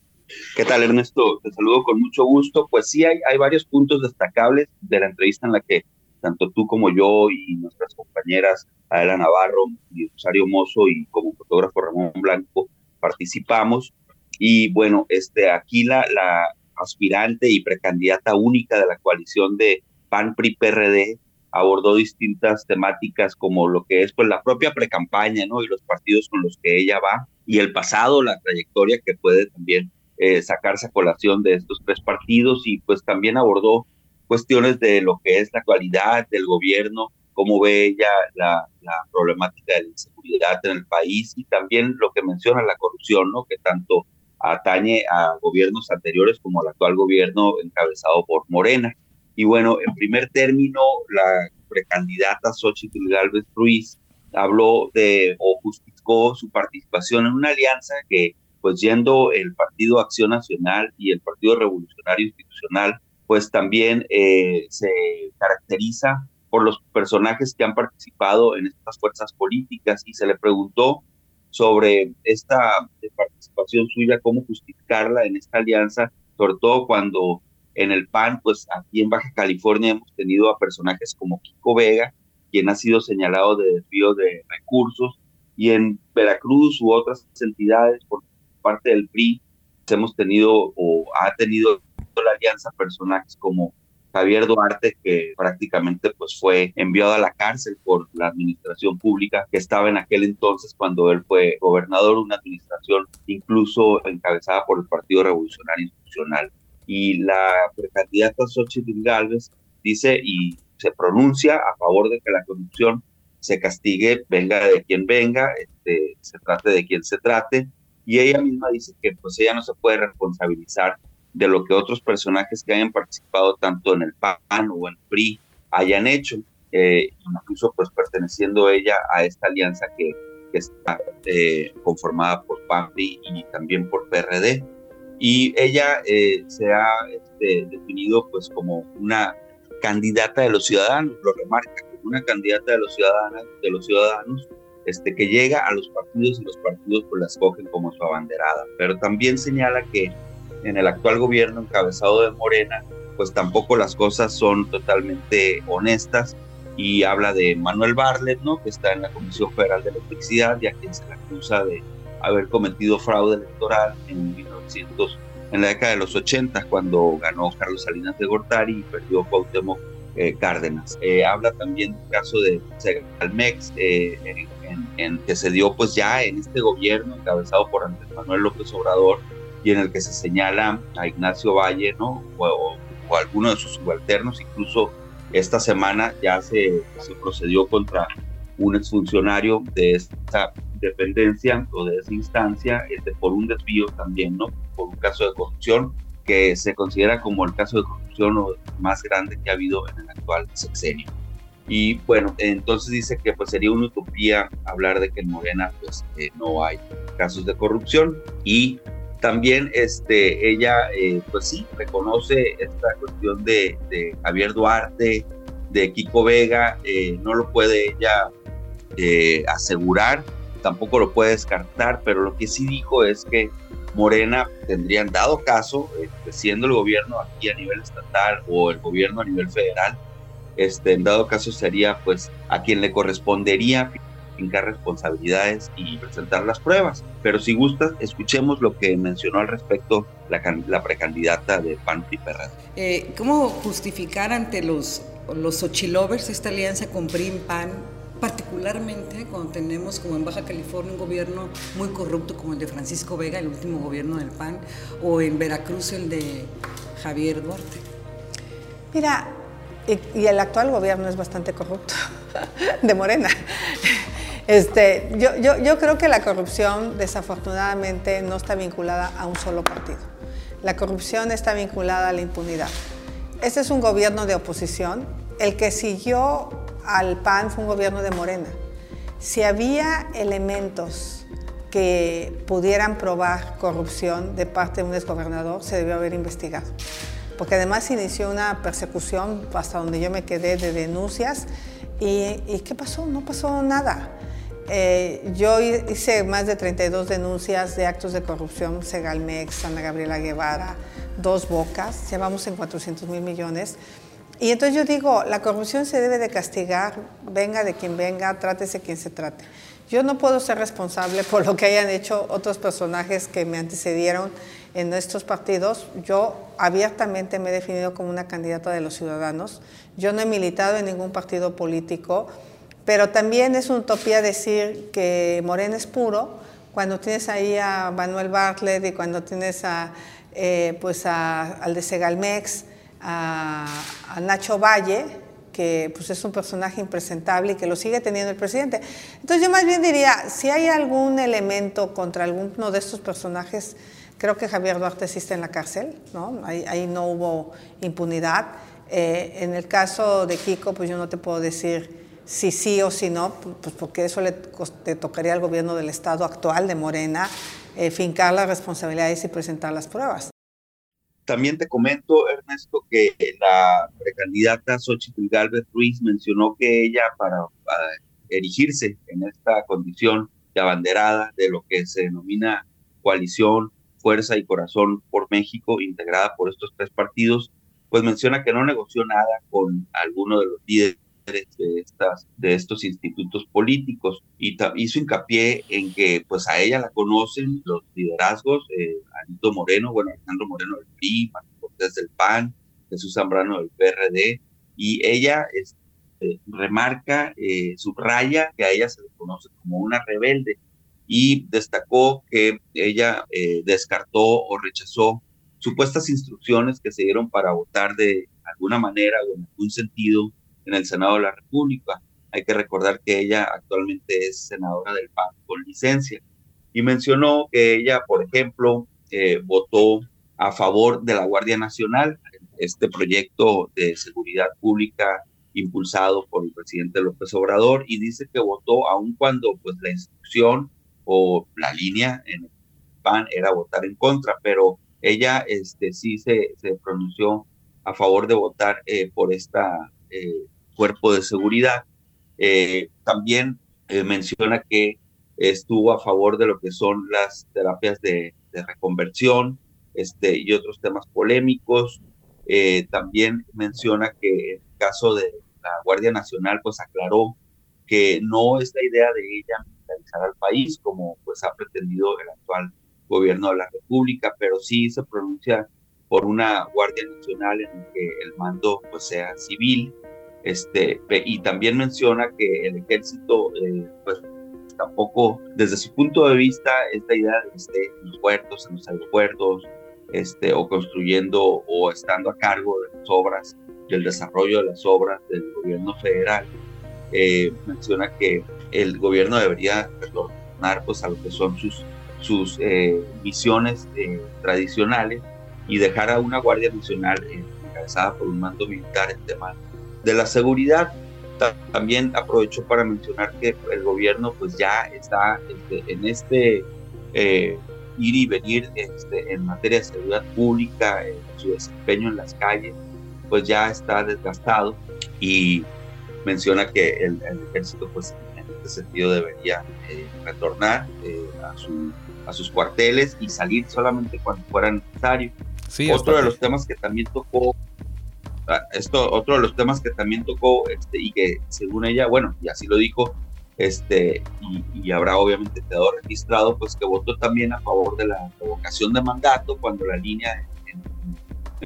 ¿Qué tal, Ernesto? Te saludo con mucho gusto. Pues sí, hay, hay varios puntos destacables de la entrevista en la que tanto tú como yo y nuestras compañeras Adela Navarro y Rosario Mozo y como fotógrafo Ramón Blanco participamos. Y bueno, este, aquí la, aspirante y precandidata única de la coalición de PAN PRI PRD abordó distintas temáticas como lo que es pues la propia precampaña, ¿no? Y los partidos con los que ella va y el pasado, la trayectoria que puede también eh, sacarse a colación de estos tres partidos y pues también abordó cuestiones de lo que es la actualidad del gobierno, cómo ve ella la, problemática de la inseguridad en el país y también lo que menciona la corrupción, ¿no? que tanto atañe a gobiernos anteriores como al actual gobierno encabezado por Morena. Y bueno, en primer término, la precandidata Xochitl Galvez Ruiz habló de o justificó su participación en una alianza que, pues yendo el Partido Acción Nacional y el Partido Revolucionario Institucional, pues también eh, se caracteriza por los personajes que han participado en estas fuerzas políticas y se le preguntó sobre esta participación suya, cómo justificarla en esta alianza, sobre todo cuando en el PAN, pues aquí en Baja California hemos tenido a personajes como Kiko Vega, quien ha sido señalado de desvío de recursos, y en Veracruz u otras entidades por parte del PRI hemos tenido o ha tenido la alianza personajes como Javier Duarte, que prácticamente pues fue enviado a la cárcel por la administración pública que estaba en aquel entonces cuando él fue gobernador una administración incluso encabezada por el Partido Revolucionario Institucional. Y la precandidata Xochitl Galvez dice y se pronuncia a favor de que la corrupción se castigue, venga de quien venga, este, se trate de quien se trate, y ella misma dice que pues ella no se puede responsabilizar de lo que otros personajes que hayan participado tanto en el PAN o en el PRI hayan hecho, eh, incluso pues perteneciendo ella a esta alianza que, está eh, conformada por PAN, y también por PRD. Y ella eh, se ha este, definido pues como una candidata de los ciudadanos, lo remarca, como una candidata de los ciudadanos, de los ciudadanos este, que llega a los partidos y los partidos pues la escogen como su abanderada. Pero también señala que en el actual gobierno encabezado de Morena, pues tampoco las cosas son totalmente honestas y habla de Manuel Barlet, ¿no? que está en la Comisión Federal de Electricidad y a quien se le acusa de haber cometido fraude electoral en 1900, en la década de los 80, cuando ganó Carlos Salinas de Gortari y perdió Cuauhtémoc eh, Cárdenas. Eh, habla también del caso de Segalmex, eh, en, en, que se dio pues ya en este gobierno encabezado por Andrés Manuel López Obrador, y en el que se señala a Ignacio Valle, ¿no? O, alguno de sus subalternos, incluso esta semana ya se, se procedió contra un exfuncionario de esta dependencia o de esa instancia este, por un desvío también, ¿no? Por un caso de corrupción que se considera como el caso de corrupción más grande que ha habido en el actual sexenio. Y bueno, entonces dice que pues sería una utopía hablar de que en Morena pues eh, no hay casos de corrupción y también este, ella, eh, pues sí, reconoce esta cuestión de, Javier Duarte, de Kiko Vega, eh, no lo puede ella eh, asegurar, tampoco lo puede descartar, pero lo que sí dijo es que Morena tendrían dado caso, este, siendo el gobierno aquí a nivel estatal o el gobierno a nivel federal, este, en dado caso sería pues a quien le correspondería fincar responsabilidades y presentar las pruebas. Pero si gustas, escuchemos lo que mencionó al respecto la, la precandidata de PAN y eh, ¿Cómo justificar ante los, los Xochilovers esta alianza con PRIM-PAN particularmente cuando tenemos como en Baja California un gobierno muy corrupto como el de Francisco Vega, el último gobierno del PAN, o en Veracruz el de Javier Duarte. Mira, y, el actual gobierno es bastante corrupto, de Morena. Este, yo, yo, yo creo que la corrupción desafortunadamente no está vinculada a un solo partido. La corrupción está vinculada a la impunidad. Este es un gobierno de oposición. El que siguió al PAN fue un gobierno de Morena. Si había elementos que pudieran probar corrupción de parte de un exgobernador, se debió haber investigado. Porque además inició una persecución hasta donde yo me quedé de denuncias. ¿Y, qué pasó? No pasó nada. Eh, yo hice más de 32 denuncias de actos de corrupción, Segalmex, Ana Gabriela Guevara, Dos Bocas, llevamos en 400 mil millones. Y entonces yo digo, la corrupción se debe de castigar, venga de quien venga, trátese quien se trate. Yo no puedo ser responsable por lo que hayan hecho otros personajes que me antecedieron en estos partidos. Yo abiertamente me he definido como una candidata de los ciudadanos. Yo no he militado en ningún partido político, pero también es una utopía decir que Morena es puro cuando tienes ahí a Manuel Bartlett y cuando tienes a, eh, pues al de Segalmex a, Nacho Valle, que pues, es un personaje impresentable y que lo sigue teniendo el presidente. Entonces yo más bien diría, si hay algún elemento contra alguno de estos personajes, creo que Javier Duarte está en la cárcel, ¿no? Ahí, no hubo impunidad. Eh, en el caso de Kiko, pues yo no te puedo decir si sí o si no, pues porque eso le, tocaría al gobierno del Estado actual de Morena eh, fincar las responsabilidades y presentar las pruebas. También te comento, Ernesto, que la precandidata Xochitl Galvez Ruiz mencionó que ella, para, erigirse en esta condición de abanderada de lo que se denomina coalición, fuerza y corazón por México, integrada por estos tres partidos, pues menciona que no negoció nada con alguno de los líderes de, estas, de estos institutos políticos. Y hizo hincapié en que pues a ella la conocen los liderazgos, eh, Anito Moreno, bueno, Alejandro Moreno del PRI, Martín Cortés del PAN, Jesús Zambrano del PRD, y ella este, remarca, eh, subraya que a ella se le conoce como una rebelde. Y destacó que ella eh, descartó o rechazó supuestas instrucciones que se dieron para votar de alguna manera o en algún sentido en el Senado de la República. Hay que recordar que ella actualmente es senadora del PAN con licencia. Y mencionó que ella, por ejemplo, eh, votó a favor de la Guardia Nacional, este proyecto de seguridad pública impulsado por el presidente López Obrador, y dice que votó aun cuando pues, la instrucción o la línea en el PAN era votar en contra, pero ella este, sí se, se pronunció a favor de votar eh, por esta eh, cuerpo de seguridad. Eh, también eh, menciona que estuvo a favor de lo que son las terapias de, reconversión este, y otros temas polémicos. Eh, también menciona que el caso de la Guardia Nacional, pues aclaró que no es la idea de ella militarizar al país, como pues ha pretendido el actual gobierno de la República, pero sí se pronuncia por una Guardia Nacional en que el mando pues sea civil este, y también menciona que el ejército, eh, pues tampoco, desde su punto de vista, esta idea de los puertos, en los aeropuertos, este, o construyendo o estando a cargo de las obras, del desarrollo de las obras del gobierno federal, eh, menciona que el gobierno debería retornar pues, a lo que son sus, sus eh, misiones tradicionales y dejar a una Guardia Nacional encabezada por un mando militar en temas de la seguridad. También aprovecho para mencionar que el gobierno pues ya está este, en este eh, ir y venir este, en materia de seguridad pública, en su desempeño en las calles, pues ya está desgastado y menciona que el, ejército pues en este sentido debería eh, retornar eh, a su a sus cuarteles y salir solamente cuando fuera necesario. otro de los temas que también tocó, esto, otro de los temas que también tocó este, y que según ella, bueno, y así lo dijo, este, y, habrá obviamente quedado registrado, pues que votó también a favor de la revocación de mandato cuando la línea en,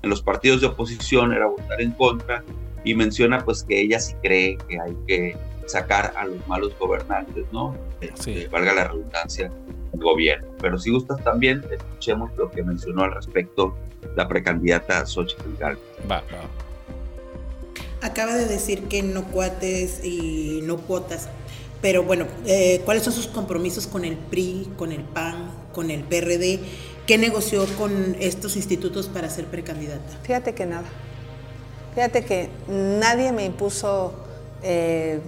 en los partidos de oposición era votar en contra y menciona pues que ella sí cree que hay que sacar a los malos gobernantes, ¿no? Sí. valga la redundancia, el gobierno. Pero si gustas también, escuchemos lo que mencionó al respecto la precandidata Xochitl Galvez. Va, va. Acaba de decir que no cuates y no cuotas, pero bueno, eh, ¿cuáles son sus compromisos con el PRI, con el PAN, con el PRD? ¿Qué negoció con estos institutos para ser precandidata? Fíjate que nada. Fíjate que nadie me impuso eh,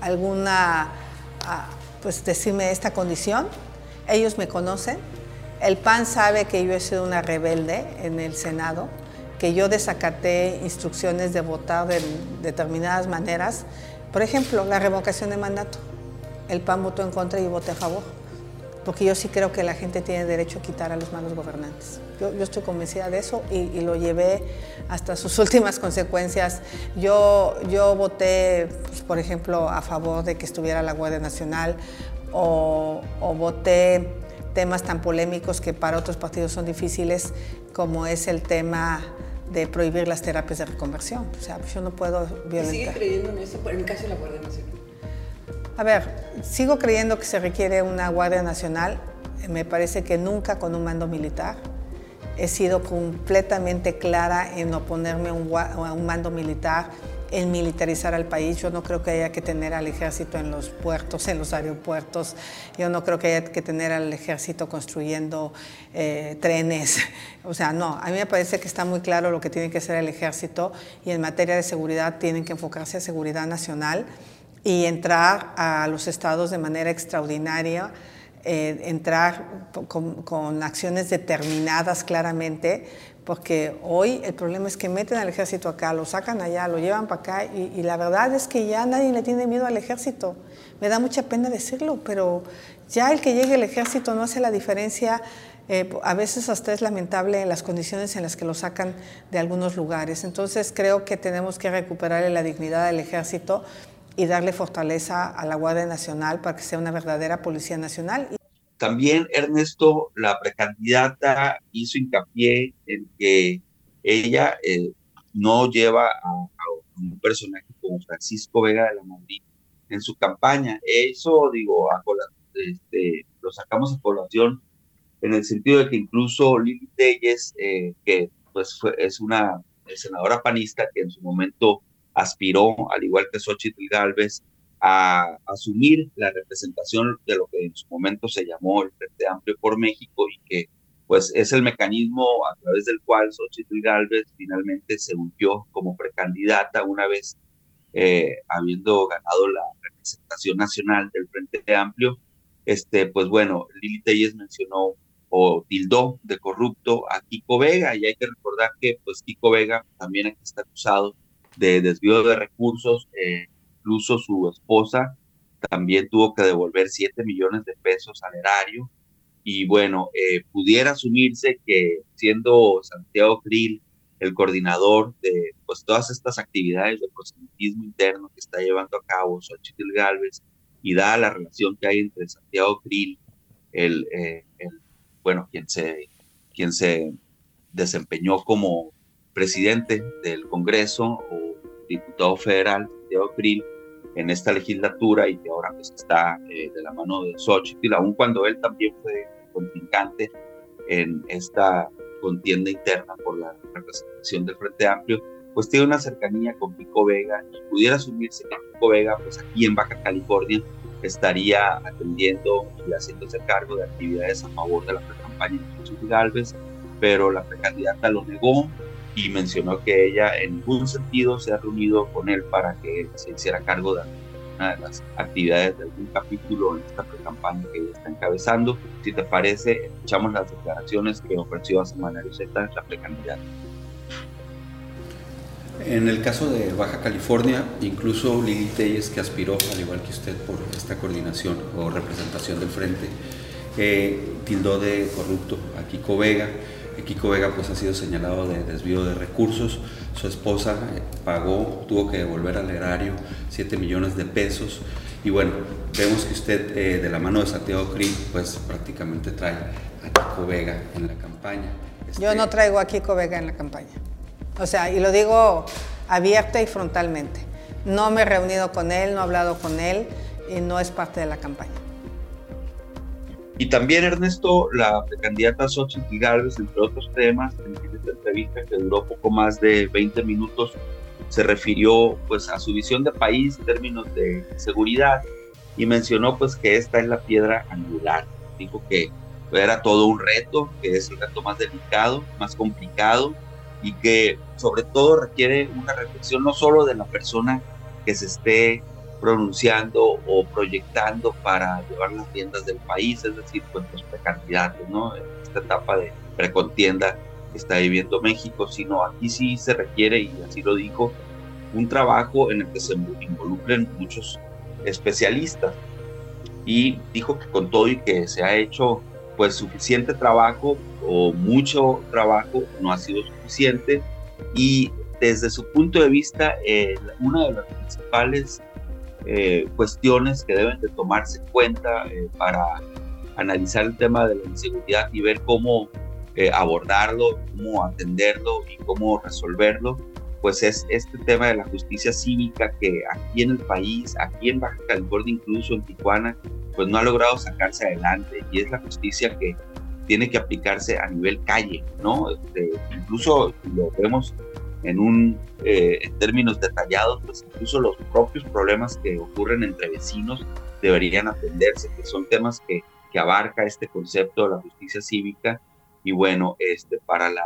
alguna, ah, pues decirme esta condición. Ellos me conocen. El PAN sabe que yo he sido una rebelde en el Senado, que yo desacaté instrucciones de votar de determinadas maneras. Por ejemplo, la revocación de mandato. El PAN votó en contra y voté a favor porque yo sí creo que la gente tiene derecho a quitar a los malos gobernantes. Yo, estoy convencida de eso y, lo llevé hasta sus últimas consecuencias. Yo, yo voté, pues, por ejemplo, a favor de que estuviera la Guardia Nacional o, voté temas tan polémicos que para otros partidos son difíciles, como es el tema de prohibir las terapias de reconversión. O sea, yo no puedo violentar. ¿Sigue creyendo en eso, en el caso de la Guardia Nacional? A ver, sigo creyendo que se requiere una Guardia Nacional. Me parece que nunca con un mando militar. He sido completamente clara en oponerme a un, mando militar, en militarizar al país. Yo no creo que haya que tener al ejército en los puertos, en los aeropuertos. Yo no creo que haya que tener al ejército construyendo eh, trenes. O sea, no, a mí me parece que está muy claro lo que tiene que hacer el ejército y en materia de seguridad tienen que enfocarse a seguridad nacional y entrar a los estados de manera extraordinaria, eh, entrar con, acciones determinadas claramente, porque hoy el problema es que meten al ejército acá, lo sacan allá, lo llevan para acá, y, la verdad es que ya nadie le tiene miedo al ejército. Me da mucha pena decirlo, pero ya el que llegue el ejército no hace la diferencia. Eh, a veces hasta es lamentable las condiciones en las que lo sacan de algunos lugares. Entonces creo que tenemos que recuperarle la dignidad al ejército y darle fortaleza a la Guardia Nacional para que sea una verdadera Policía Nacional. También Ernesto, la precandidata, hizo hincapié en que ella eh, no lleva a, un personaje como Francisco Vega de la Madrid en su campaña. Eso, digo, este, lo sacamos a población en el sentido de que incluso Lili Telles, eh, que pues es una senadora panista que en su momento aspiró, al igual que Xochitl Galvez, a asumir la representación de lo que en su momento se llamó el Frente Amplio por México y que pues es el mecanismo a través del cual Xochitl Galvez finalmente se ungió como precandidata una vez eh, habiendo ganado la representación nacional del Frente Amplio. Este, pues bueno, Lili Telles mencionó o tildó de corrupto a Kiko Vega y hay que recordar que pues Kiko Vega también aquí está acusado de desvío de recursos, eh, incluso su esposa también tuvo que devolver 7 millones de pesos al erario. Y bueno, eh, pudiera asumirse que siendo Santiago Krill el coordinador de pues, todas estas actividades de proselitismo interno que está llevando a cabo Xochitl Galvez, y dada la relación que hay entre Santiago Krill, el, eh, el, bueno, quien se, quien se desempeñó como presidente del Congreso o diputado federal, Santiago Krill, en esta legislatura y que ahora pues está eh, de la mano de Xochitl, aun cuando él también fue contrincante en esta contienda interna por la representación del Frente Amplio, pues tiene una cercanía con Pico Vega y pudiera asumirse que Pico Vega, pues aquí en Baja California, estaría atendiendo y haciéndose cargo de actividades a favor de la pre-campaña de Xochitl Galvez, pero la precandidata lo negó, y mencionó que ella en ningún sentido se ha reunido con él para que se hiciera cargo de una de las actividades de algún capítulo en esta pre-campaña que ella está encabezando. Si te parece, escuchamos las declaraciones que ofreció a Semanario Z la precandidata. En el caso de Baja California, incluso Lili Telles, que aspiró, al igual que usted, por esta coordinación o representación del frente, que tildó de corrupto a Kiko Vega. Kiko Vega pues ha sido señalado de desvío de recursos. Su esposa eh, pagó, tuvo que devolver al erario 7 millones de pesos. Y bueno, vemos que usted eh, de la mano de Santiago Cri pues prácticamente trae a Kiko Vega en la campaña. Yo no este, traigo a Kiko Vega en la campaña. O sea, y lo digo abierta y frontalmente. No me he reunido con él, no he hablado con él y no es parte de la campaña. Y también, Ernesto, la candidata Xochitl Gálvez, entre otros temas, en esta entrevista que duró poco más de 20 minutos, se refirió pues a su visión de país en términos de seguridad y mencionó pues que esta es la piedra angular. Dijo que era todo un reto, que es el reto más delicado, más complicado y que sobre todo requiere una reflexión no solo de la persona que se esté pronunciando o proyectando para llevar las riendas del país, es decir, pues los precandidatos, ¿no? Esta etapa de precontienda que está viviendo México, sino aquí sí se requiere, y así lo dijo, un trabajo en el que se involucren muchos especialistas. Y dijo que con todo y que se ha hecho pues suficiente trabajo o mucho trabajo no ha sido suficiente y desde su punto de vista eh, una de las principales eh, cuestiones que deben de tomarse en cuenta eh, para analizar el tema de la inseguridad y ver cómo eh, abordarlo, cómo atenderlo y cómo resolverlo, pues es este tema de la justicia cívica que aquí en el país, aquí en Baja California, incluso en Tijuana, pues no ha logrado sacarse adelante y es la justicia que tiene que aplicarse a nivel calle, ¿no? Este, incluso lo vemos en, un, eh, en términos detallados, pues incluso los propios problemas que ocurren entre vecinos deberían atenderse, que son temas que, que abarca este concepto de la justicia cívica. Y bueno, este, para la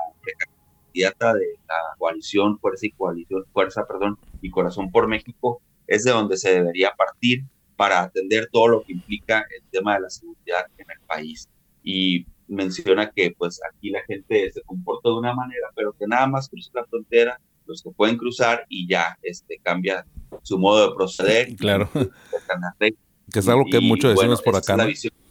candidata de la coalición Fuerza y Coalición, Fuerza, perdón, y Corazón por México, es de donde se debería partir para atender todo lo que implica el tema de la seguridad en el país. Y menciona que pues aquí la gente se comporta de una manera, pero que nada más cruza la frontera, los que pueden cruzar y ya este, cambia su modo de proceder. Claro. que es algo que muchos decimos por acá.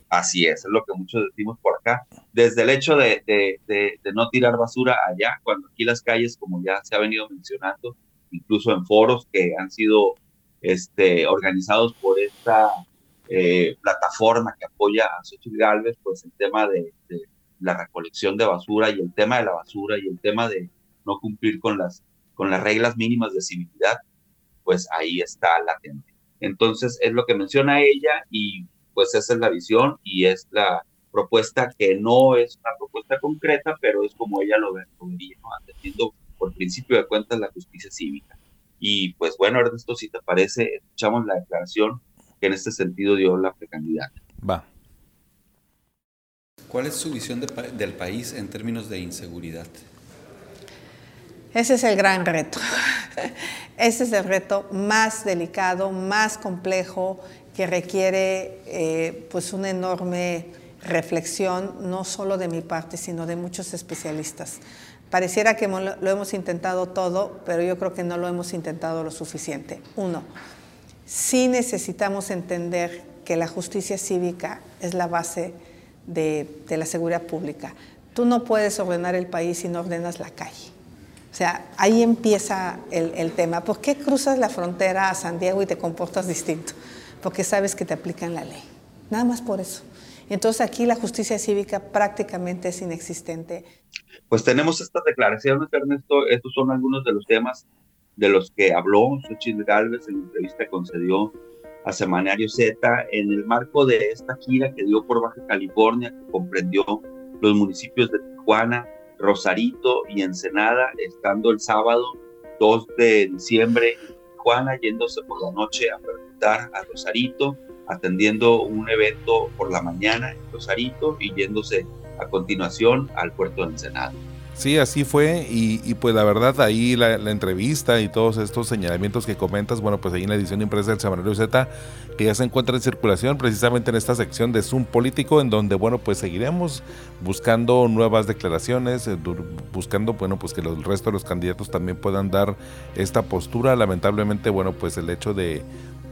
así es, es lo que muchos decimos por acá. Desde el hecho de, de, de, de, no tirar basura allá, cuando aquí las calles, como ya se ha venido mencionando, incluso en foros que han sido este, organizados por esta eh, plataforma que apoya a Xochitl Galvez, pues el tema de, la recolección de basura y el tema de la basura y el tema de no cumplir con las, con las reglas mínimas de civilidad, pues ahí está latente. Entonces es lo que menciona ella y pues esa es la visión y es la propuesta que no es una propuesta concreta, pero es como ella lo ve, ¿no? atendiendo por principio de cuentas la justicia cívica. Y pues bueno, Ernesto, si te parece, escuchamos la declaración que en este sentido dio la precandidata. Va. ¿Cuál es su visión del país en términos de inseguridad? Ese es el gran reto. Ese es el reto más delicado, más complejo, que requiere eh, pues una enorme reflexión, no solo de mi parte, sino de muchos especialistas. Pareciera que lo hemos intentado todo, pero yo creo que no lo hemos intentado lo suficiente. Uno, sí necesitamos entender que la justicia cívica es la base de, la seguridad pública. Tú no puedes ordenar el país si no ordenas la calle. O sea, ahí empieza el, el, tema. ¿Por qué cruzas la frontera a San Diego y te comportas distinto? Porque sabes que te aplican la ley. Nada más por eso. Entonces aquí la justicia cívica prácticamente es inexistente. Pues tenemos estas declaraciones, Ernesto. Estos son algunos de los temas de los que habló Xochitl Galvez en la entrevista que concedió a Semanario Z en el marco de esta gira que dio por Baja California, que comprendió los municipios de Tijuana, Rosarito y Ensenada, estando el sábado 2 de diciembre en Tijuana, yéndose por la noche a preguntar a Rosarito, atendiendo un evento por la mañana en Rosarito y yéndose a continuación al puerto de Ensenada. Sí, así fue y, pues la verdad ahí la, entrevista y todos estos señalamientos que comentas, bueno pues ahí en la edición impresa del Semanario Z que ya se encuentra en circulación precisamente en esta sección de Zoom político en donde bueno pues seguiremos buscando nuevas declaraciones, eh, buscando bueno pues que el resto de los candidatos también puedan dar esta postura, lamentablemente bueno pues el hecho de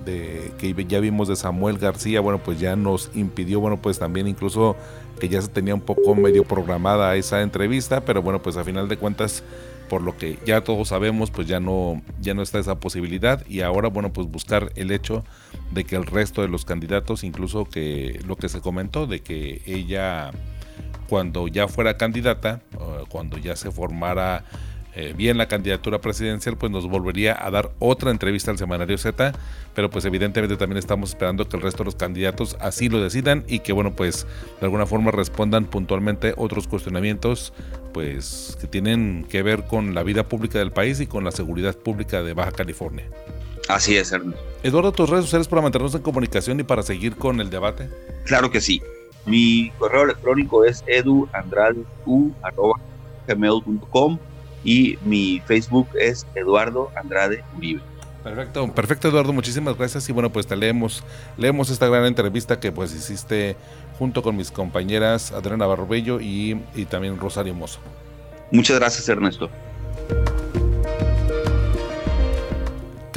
de, que ya vimos de Samuel García, bueno, pues ya nos impidió, bueno, pues también incluso que ya se tenía un poco medio programada esa entrevista, pero bueno, pues a final de cuentas, por lo que ya todos sabemos, pues ya no, ya no está esa posibilidad. Y ahora, bueno, pues buscar el hecho de que el resto de los candidatos, incluso que lo que se comentó, de que ella cuando ya fuera candidata, cuando ya se formara eh, bien la candidatura presidencial, pues nos volvería a dar otra entrevista al semanario Z, pero pues evidentemente también estamos esperando que el resto de los candidatos así lo decidan y que bueno, pues de alguna forma respondan puntualmente otros cuestionamientos pues que tienen que ver con la vida pública del país y con la seguridad pública de Baja California. Así es, Ernesto. Eduardo, tus redes sociales para mantenernos en comunicación y para seguir con el debate. Claro que sí. Mi correo electrónico es eduandradu.gmail.com y mi Facebook es Eduardo Andrade Uribe. Perfecto, perfecto Eduardo, muchísimas gracias y bueno pues te leemos, leemos esta gran entrevista que pues hiciste junto con mis compañeras Adriana Barbello y, y también Rosario Mozo. Muchas gracias Ernesto.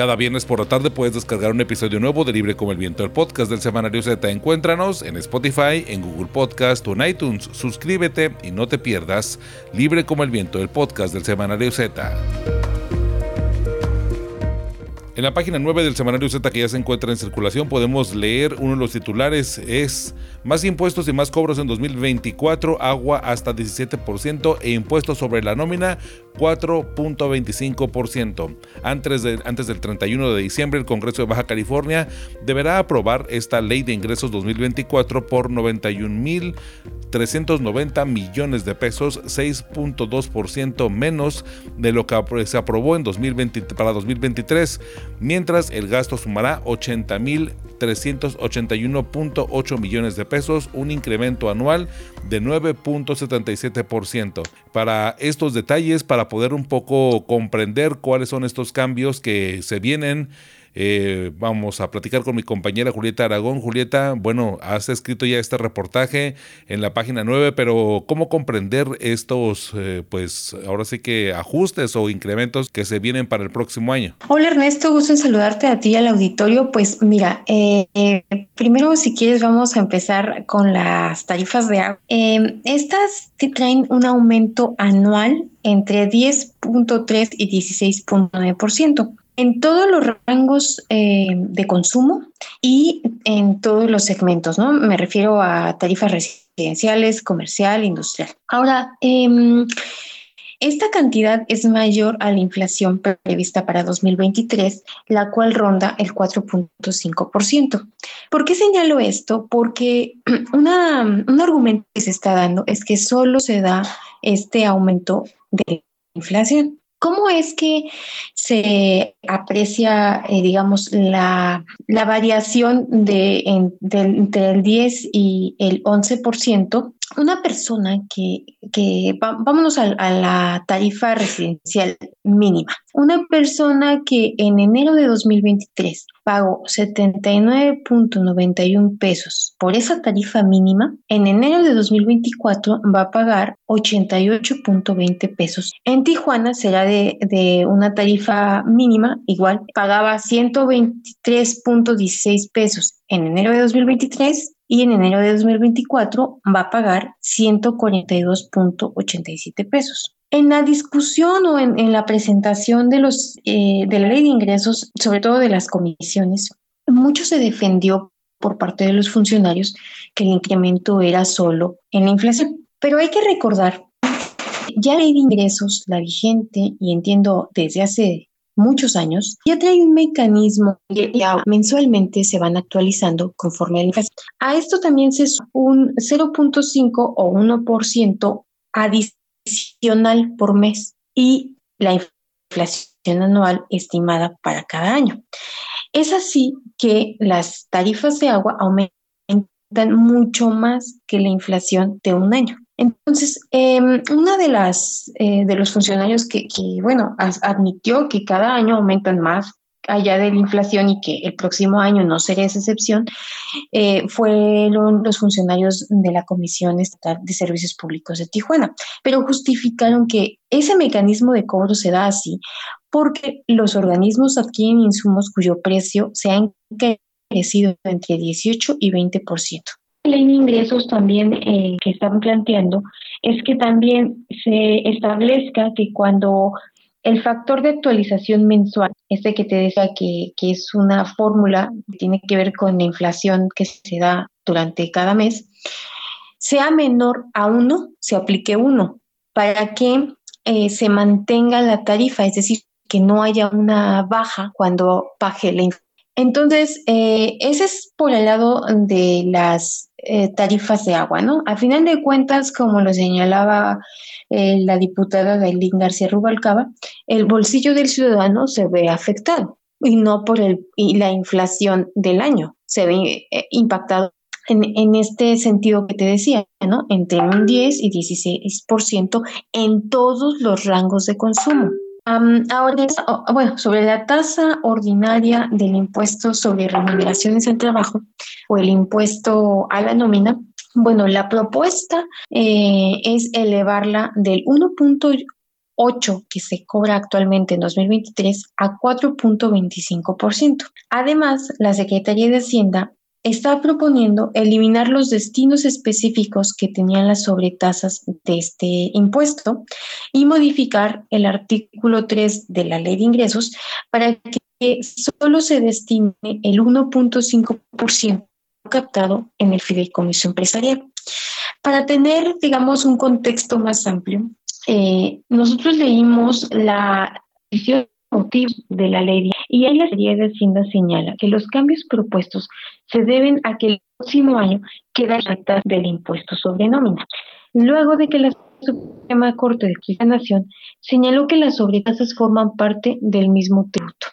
Cada viernes por la tarde puedes descargar un episodio nuevo de Libre como el Viento, el podcast del Semanario Z. Encuéntranos en Spotify, en Google Podcast o en iTunes. Suscríbete y no te pierdas Libre como el Viento, el podcast del Semanario Z. En la página 9 del semanario Z que ya se encuentra en circulación podemos leer uno de los titulares es más impuestos y más cobros en 2024, agua hasta 17% e impuestos sobre la nómina 4.25%. Antes, de, antes del 31 de diciembre el Congreso de Baja California deberá aprobar esta ley de ingresos 2024 por 91.390 millones de pesos, 6.2% menos de lo que se aprobó en 2020, para 2023 mientras el gasto sumará 80.381.8 millones de pesos, un incremento anual de 9.77%. Para estos detalles, para poder un poco comprender cuáles son estos cambios que se vienen, eh, vamos a platicar con mi compañera Julieta Aragón. Julieta, bueno, has escrito ya este reportaje en la página 9, pero ¿cómo comprender estos, eh, pues ahora sí que ajustes o incrementos que se vienen para el próximo año? Hola Ernesto, gusto en saludarte a ti al auditorio. Pues mira, eh, primero si quieres vamos a empezar con las tarifas de agua. estas te traen un aumento anual entre 10.3 y 16.9% en todos los rangos eh, de consumo y en todos los segmentos, ¿no? Me refiero a tarifas residenciales, comercial, industrial. Ahora, em, esta cantidad es mayor a la inflación prevista para 2023, la cual ronda el 4.5%. ¿Por qué señalo esto? Porque un argumento que se está dando es que solo se da este aumento de inflación. ¿Cómo es que se aprecia, eh, digamos, la, variación de, entre el 10 y el 11%? Una persona que, que vámonos a, a la tarifa residencial mínima. Una persona que en enero de 2023 pagó 79.91 pesos por esa tarifa mínima, en enero de 2024 va a pagar 88.20 pesos. En Tijuana será de, de una tarifa mínima, igual pagaba 123.16 pesos en enero de 2023 y en enero de 2024 va a pagar 142.87 pesos. En la discusión o en, la presentación de, los, eh, de la ley de ingresos, sobre todo de las comisiones, mucho se defendió por parte de los funcionarios que el incremento era solo en la inflación. Pero hay que recordar, ya la ley de ingresos, la vigente, y entiendo desde hace muchos años, ya trae un mecanismo que mensualmente se van actualizando conforme a la inflación. A esto también se suma un 0.5 o 1% adicional por mes y la inflación anual estimada para cada año. Es así que las tarifas de agua aumentan mucho más que la inflación de un año. Entonces, eh, una de las eh, de los funcionarios que, bueno, admitió que cada año aumentan más allá de la inflación y que el próximo año no sería esa excepción, eh, fueron los funcionarios de la Comisión Estatal de Servicios Públicos de Tijuana, pero justificaron que ese mecanismo de cobro se da así porque los organismos adquieren insumos cuyo precio se ha crecido entre 18 y 20%. La ley de ingresos también eh, que están planteando es que también se establezca que cuando el factor de actualización mensual, este que te decía que, es una fórmula que tiene que ver con la inflación que se da durante cada mes, sea menor a uno, se aplique uno, para que eh, se mantenga la tarifa, es decir, que no haya una baja cuando baje la inflación. Entonces, eh, ese es por el lado de las eh, tarifas de agua, ¿no? A final de cuentas, como lo señalaba eh, la diputada Dailín García Rubalcaba, el bolsillo del ciudadano se ve afectado y no por el, y la inflación del año se ve eh, impactado en, en, este sentido que te decía, ¿no? Entre un 10 y 16% en todos los rangos de consumo. Ahora, bueno, sobre la tasa ordinaria del impuesto sobre remuneraciones al trabajo o el impuesto a la nómina, bueno, la propuesta eh, es elevarla del 1.8 que se cobra actualmente en 2023 a 4.25%. Además, la Secretaría de Hacienda está proponiendo eliminar los destinos específicos que tenían las sobretasas de este impuesto y modificar el artículo 3 de la ley de ingresos para que solo se destine el 1.5% captado en el fideicomiso empresarial. Para tener, digamos, un contexto más amplio, eh, nosotros leímos la decisión motivo de la ley y ahí la serie de Hacienda señala que los cambios propuestos se deben a que el próximo año queda recta del impuesto sobre nómina. Luego de que la Suprema Corte de la Nación señaló que las sobretasas forman parte del mismo tributo.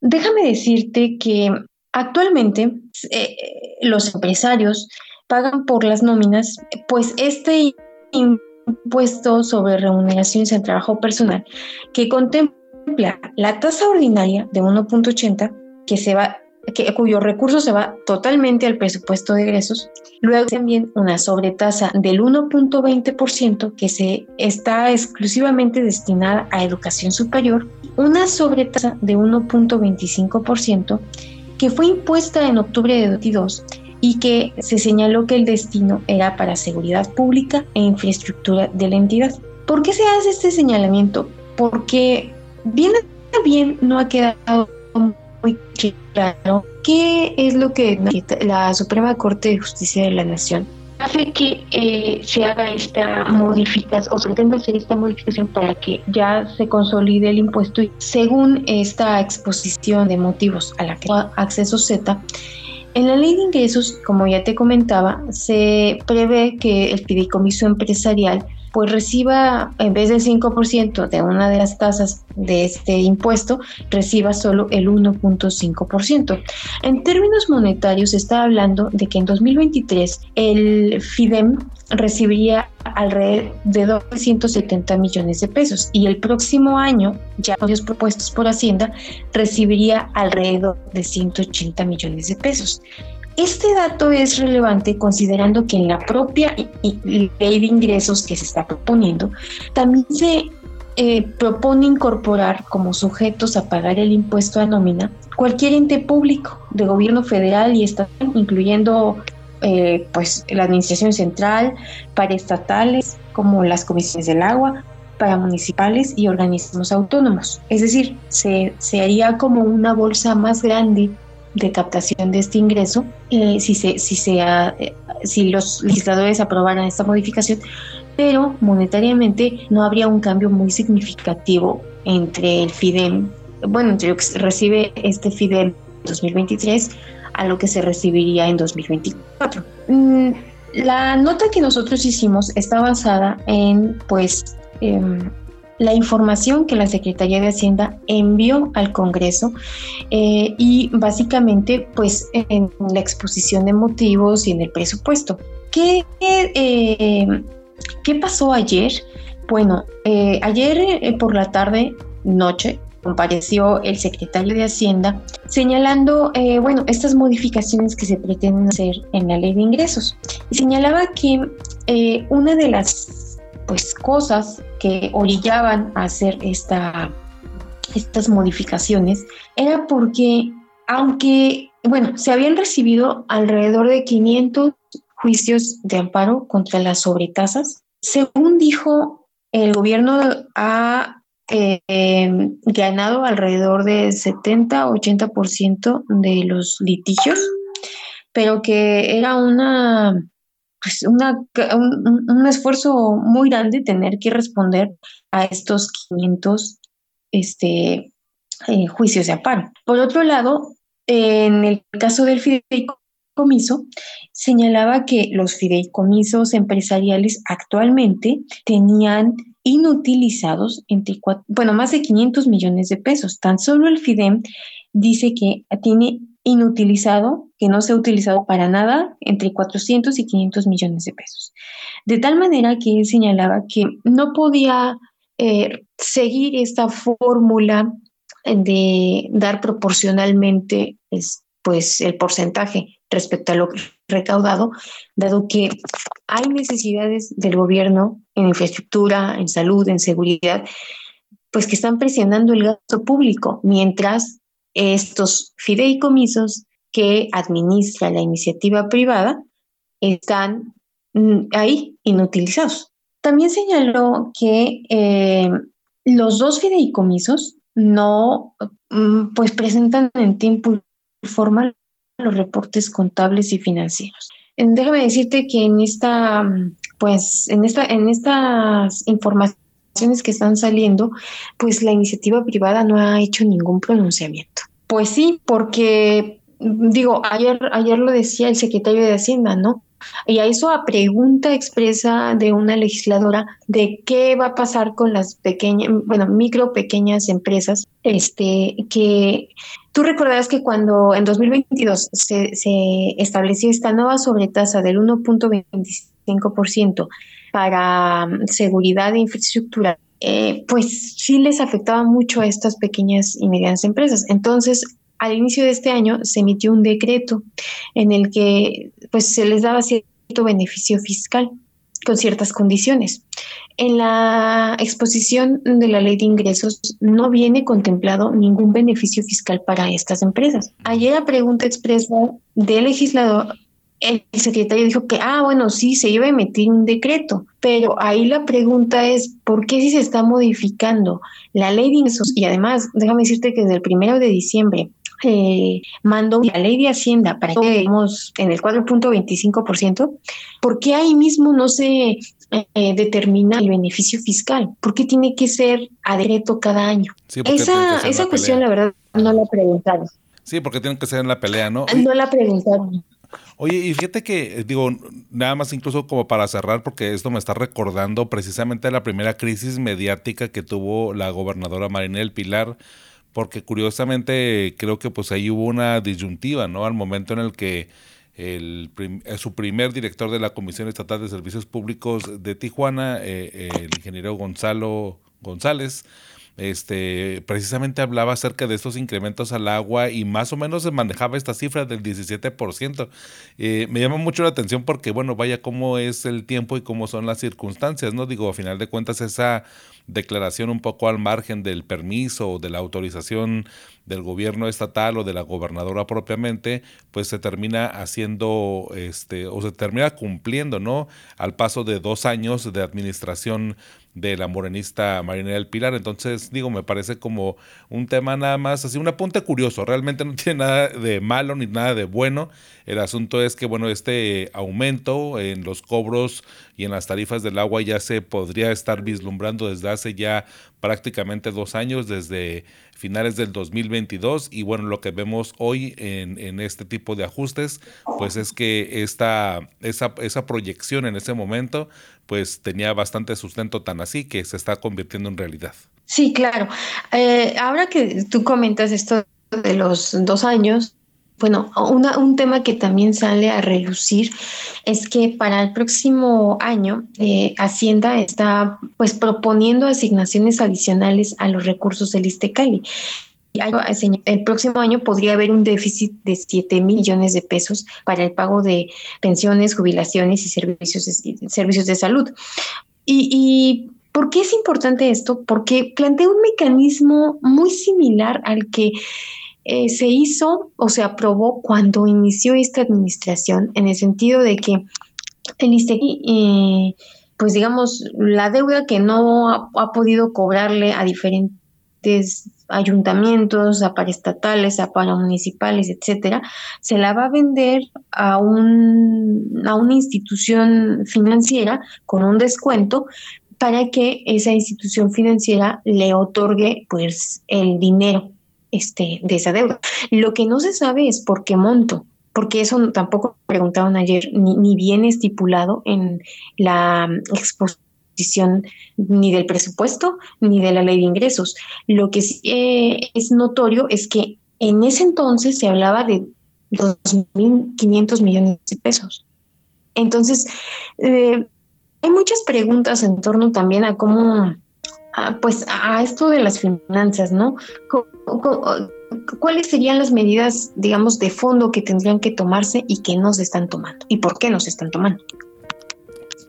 Déjame decirte que Actualmente, eh, los empresarios pagan por las nóminas, pues este impuesto sobre remuneraciones en trabajo personal, que contempla la tasa ordinaria de 1.80, que cuyo recurso se va totalmente al presupuesto de egresos. Luego también una sobretasa del 1.20% que se está exclusivamente destinada a educación superior, una sobretasa de 1.25% que fue impuesta en octubre de 2022 y que se señaló que el destino era para seguridad pública e infraestructura de la entidad. ¿Por qué se hace este señalamiento? Porque bien, no ha quedado muy claro qué es lo que la Suprema Corte de Justicia de la Nación hace que eh, se haga esta modificación o se pretenda hacer esta modificación para que ya se consolide el impuesto y según esta exposición de motivos a la que acceso Z, en la ley de ingresos, como ya te comentaba, se prevé que el fideicomiso empresarial pues reciba, en vez del 5% de una de las tasas de este impuesto, reciba solo el 1.5%. En términos monetarios, está hablando de que en 2023 el FIDEM recibiría alrededor de 270 millones de pesos y el próximo año, ya los propuestos por Hacienda, recibiría alrededor de 180 millones de pesos. Este dato es relevante considerando que en la propia ley de ingresos que se está proponiendo, también se eh, propone incorporar como sujetos a pagar el impuesto a nómina cualquier ente público de gobierno federal y estatal, incluyendo eh, pues la administración central, para estatales como las comisiones del agua, para municipales y organismos autónomos. Es decir, se, se haría como una bolsa más grande de captación de este ingreso eh, si, se, si, sea, eh, si los legisladores aprobaran esta modificación, pero monetariamente no habría un cambio muy significativo entre el FIDEM, bueno, entre lo que recibe este FIDEM 2023 a lo que se recibiría en 2024. Mm, la nota que nosotros hicimos está basada en, pues, em, la información que la Secretaría de Hacienda envió al Congreso eh, y básicamente pues en la exposición de motivos y en el presupuesto. ¿Qué, eh, ¿qué pasó ayer? Bueno, eh, ayer por la tarde, noche, compareció el secretario de Hacienda señalando, bueno, estas modificaciones que se pretenden hacer en la ley de ingresos. Y señalaba que una de las pues cosas que orillaban a hacer esta estas modificaciones era porque, aunque, bueno, se habían recibido alrededor de 500 juicios de amparo contra las sobretasas, según dijo el gobierno ha eh, ganado alrededor de 70-80% de los litigios, pero que era una, pues una, un, esfuerzo muy grande tener que responder a estos 500 este, eh, juicios de amparo. Por otro lado, en el caso del fideicomiso, señalaba que los fideicomisos empresariales actualmente tenían inutilizados entre bueno, más de 500 millones de pesos. Tan solo el FIDEM dice que tiene inutilizado, que no se ha utilizado para nada, entre 400 y 500 millones de pesos. De tal manera que él señalaba que no podía eh, seguir esta fórmula de dar proporcionalmente pues, el porcentaje respecto a lo recaudado, dado que hay necesidades del gobierno en infraestructura, en salud, en seguridad, pues que están presionando el gasto público, mientras estos fideicomisos que administra la iniciativa privada están mm, ahí inutilizados. También señaló que eh, los dos fideicomisos no mm, pues presentan en tiempo formal los reportes contables y financieros. Déjame decirte que en esta, pues, en esta, en estas informaciones que están saliendo, pues la iniciativa privada no ha hecho ningún pronunciamiento. Pues sí, porque digo, ayer, ayer lo decía el secretario de Hacienda, ¿no? Y a eso a pregunta expresa de una legisladora de qué va a pasar con las pequeñas, bueno, micro, pequeñas empresas, este, que tú recordarás que cuando en 2022 se, se estableció esta nueva sobretasa del 1.25% para mm, seguridad e infraestructura, eh, pues sí les afectaba mucho a estas pequeñas y medianas empresas. Entonces, al inicio de este año se emitió un decreto en el que pues se les daba cierto beneficio fiscal con ciertas condiciones. En la exposición de la ley de ingresos no viene contemplado ningún beneficio fiscal para estas empresas. Ayer a pregunta expresa del legislador, el secretario dijo que, ah, bueno, sí, se iba a emitir un decreto, pero ahí la pregunta es, ¿por qué si se está modificando la ley de ingresos? Y además, déjame decirte que desde el primero de diciembre eh, mandó la ley de Hacienda para que estemos en el 4.25%, ¿por qué ahí mismo no se eh, determina el beneficio fiscal? ¿Por qué tiene que ser a decreto cada año? esa esa cuestión, la verdad, no la preguntaron. Sí, porque tiene que ser en la pelea, ¿no? No la preguntaron. Oye, y fíjate que, digo, nada más incluso como para cerrar, porque esto me está recordando precisamente la primera crisis mediática que tuvo la gobernadora Marinel Pilar porque curiosamente creo que pues ahí hubo una disyuntiva, ¿no? Al momento en el que el, eh, su primer director de la Comisión Estatal de Servicios Públicos de Tijuana, eh, el ingeniero Gonzalo González, este, precisamente hablaba acerca de estos incrementos al agua y más o menos se manejaba esta cifra del 17%. Eh, me llama mucho la atención porque, bueno, vaya cómo es el tiempo y cómo son las circunstancias, ¿no? Digo, a final de cuentas esa declaración un poco al margen del permiso o de la autorización del gobierno estatal o de la gobernadora propiamente, pues se termina haciendo, este, o se termina cumpliendo, ¿no? Al paso de dos años de administración de la morenista Marina del Pilar. Entonces, digo, me parece como un tema nada más, así un apunte curioso. Realmente no tiene nada de malo ni nada de bueno. El asunto es que, bueno, este aumento en los cobros y en las tarifas del agua ya se podría estar vislumbrando desde hace ya prácticamente dos años, desde finales del 2022 y bueno, lo que vemos hoy en, este tipo de ajustes, pues es que esta, esa, esa proyección en ese momento, pues tenía bastante sustento tan así que se está convirtiendo en realidad. Sí, claro. Eh, ahora que tú comentas esto de los dos años, bueno, un tema que también sale a relucir es que para el próximo año eh, Hacienda está pues proponiendo asignaciones adicionales a los recursos del Istecali. El próximo año podría haber un déficit de 7 millones de pesos para el pago de pensiones, jubilaciones y servicios de, servicios de salud. y ¿Por qué es importante esto? Porque plantea un mecanismo muy similar al que eh, se hizo o se aprobó cuando inició esta administración, en el sentido de que el ISTEGI, eh, pues digamos, la deuda que no ha, podido cobrarle a diferentes ayuntamientos, a paraestatales, a paramunicipales, etcétera, se la va a vender a, un, a una institución financiera con un descuento para que esa institución financiera le otorgue pues el dinero este, de esa deuda. Lo que no se sabe es por qué monto, porque eso tampoco preguntaron ayer, ni, ni viene estipulado en la exposición ni del presupuesto ni de la ley de ingresos. Lo que sí eh, es notorio es que en ese entonces se hablaba de 2.500 millones de pesos. Entonces, eh, hay muchas preguntas en torno también a cómo pues a esto de las finanzas, ¿no? ¿Cuáles serían las medidas, digamos, de fondo que tendrían que tomarse y que no se están tomando? ¿Y por qué no se están tomando?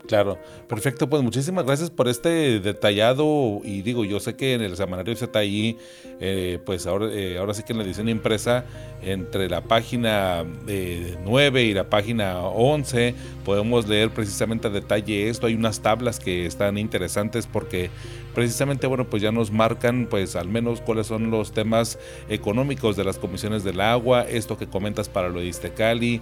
Claro, perfecto. Pues muchísimas gracias por este detallado y digo, yo sé que en el semanario ZI, eh, pues ahora, eh, ahora sí que en la edición impresa, entre la página 9 eh, y la página 11, podemos leer precisamente a detalle esto. Hay unas tablas que están interesantes porque precisamente, bueno, pues ya nos marcan, pues al menos cuáles son los temas económicos de las comisiones del agua, esto que comentas para lo de Iztecali,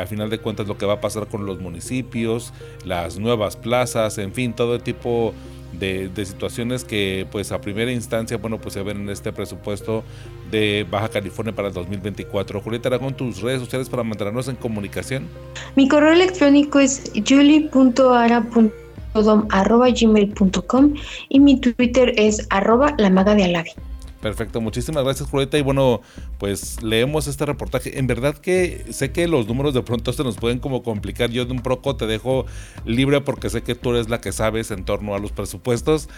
a final de cuentas lo que va a pasar con los municipios, las nuevas plazas, en fin, todo tipo de, situaciones que pues a primera instancia, bueno, pues se ven en este presupuesto de Baja California para el 2024. Julieta Aragón, tus redes sociales para mantenernos en comunicación. Mi correo electrónico es julie.ara.com gmail.com y mi Twitter es arroba la de Alavi. Perfecto, muchísimas gracias Julieta y bueno, pues leemos este reportaje. En verdad que sé que los números de pronto se nos pueden como complicar. Yo de un proco te dejo libre porque sé que tú eres la que sabes en torno a los presupuestos,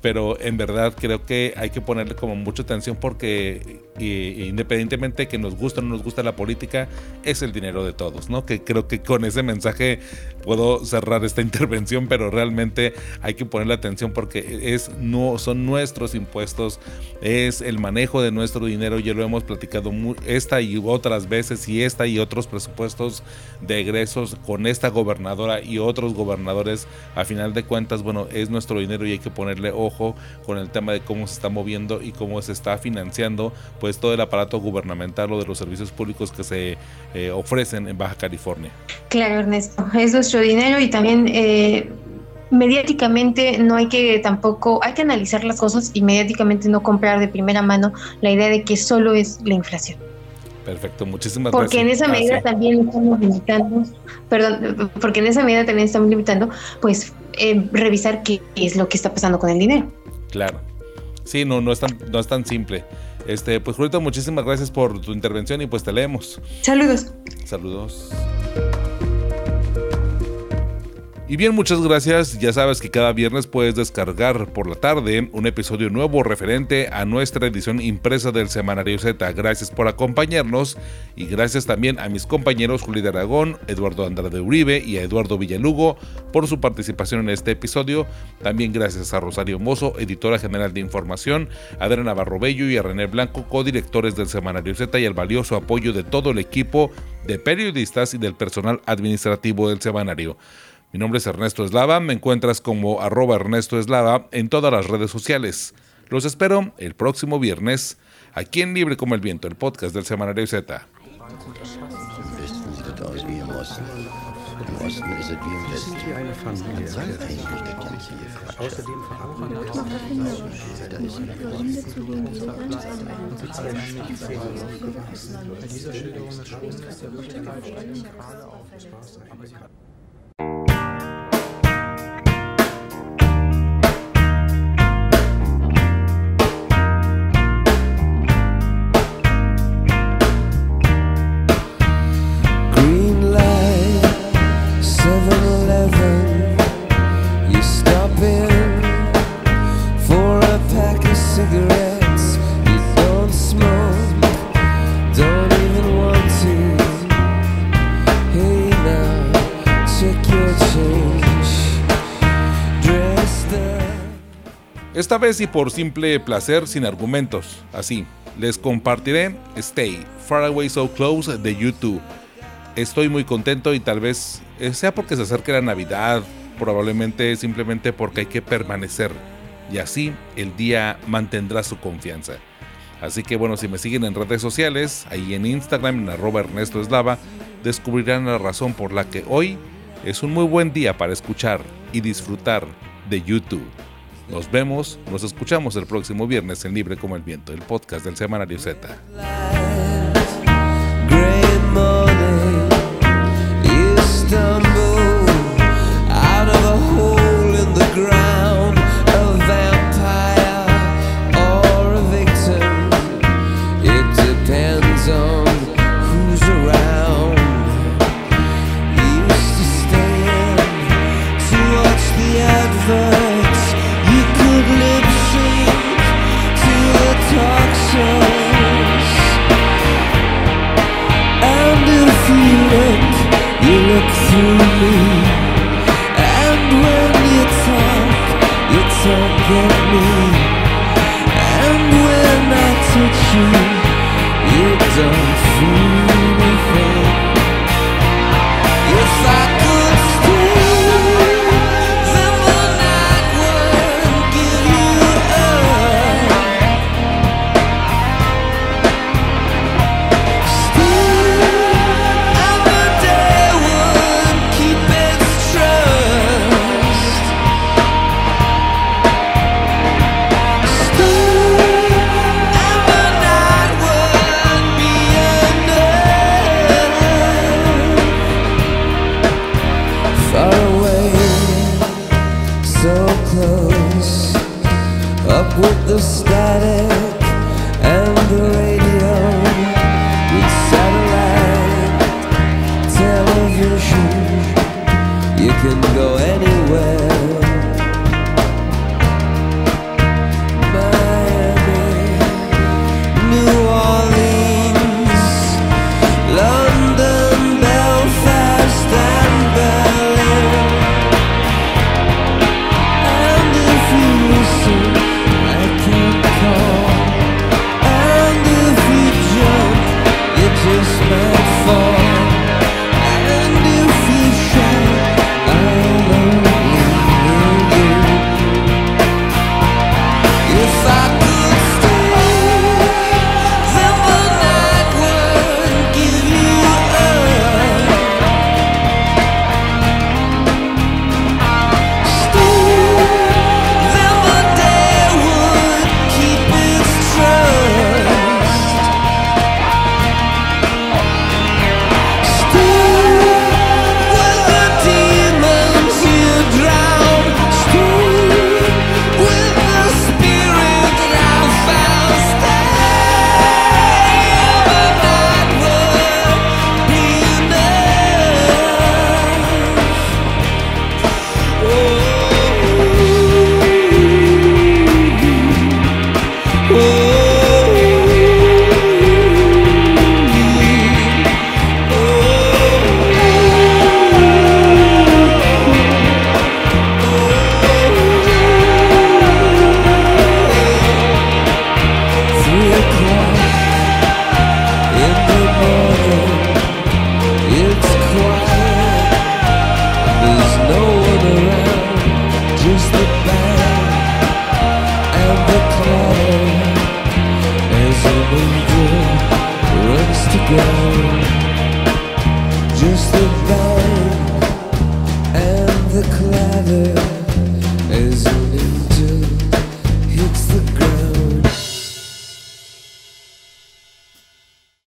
pero en verdad creo que hay que ponerle como mucha atención porque independientemente que nos guste o no nos guste la política, es el dinero de todos, ¿no? Que creo que con ese mensaje puedo cerrar esta intervención, pero realmente hay que ponerle atención porque es no son nuestros impuestos, es el manejo de nuestro dinero, ya lo hemos platicado esta y otras veces y esta y otros presupuestos de egresos con esta gobernadora y otros gobernadores, a final de cuentas, bueno, es nuestro dinero y hay que ponerle con el tema de cómo se está moviendo y cómo se está financiando pues todo el aparato gubernamental o de los servicios públicos que se eh, ofrecen en Baja California. Claro, Ernesto, es nuestro dinero y también eh, mediáticamente no hay que tampoco, hay que analizar las cosas y mediáticamente no comprar de primera mano la idea de que solo es la inflación. Perfecto, muchísimas gracias. Porque en esa medida también estamos limitando, perdón, porque en esa medida también estamos limitando, pues, eh, revisar qué es lo que está pasando con el dinero. Claro. Sí, no, no es tan, no es tan simple. Este, pues Julito, muchísimas gracias por tu intervención y pues te leemos. Saludos. Saludos. Y bien, muchas gracias. Ya sabes que cada viernes puedes descargar por la tarde un episodio nuevo referente a nuestra edición impresa del Semanario Z. Gracias por acompañarnos y gracias también a mis compañeros Juli de Aragón, Eduardo Andrade Uribe y a Eduardo Villalugo por su participación en este episodio. También gracias a Rosario Mozo, editora general de información, a Adriana Navarro Bello y a René Blanco, codirectores del Semanario Z y el valioso apoyo de todo el equipo de periodistas y del personal administrativo del semanario. Mi nombre es Ernesto Eslava, me encuentras como arroba Ernesto Eslava en todas las redes sociales. Los espero el próximo viernes aquí en Libre como el Viento, el podcast del Semanario Z. Esta vez y por simple placer sin argumentos, así, les compartiré Stay, Far Away So Close de YouTube. Estoy muy contento y tal vez eh, sea porque se acerque la Navidad, probablemente simplemente porque hay que permanecer y así el día mantendrá su confianza. Así que bueno, si me siguen en redes sociales, ahí en Instagram, en arroba Ernesto Eslava, descubrirán la razón por la que hoy es un muy buen día para escuchar y disfrutar de YouTube. Nos vemos, nos escuchamos el próximo viernes en Libre como el Viento, el podcast del Semanario Z.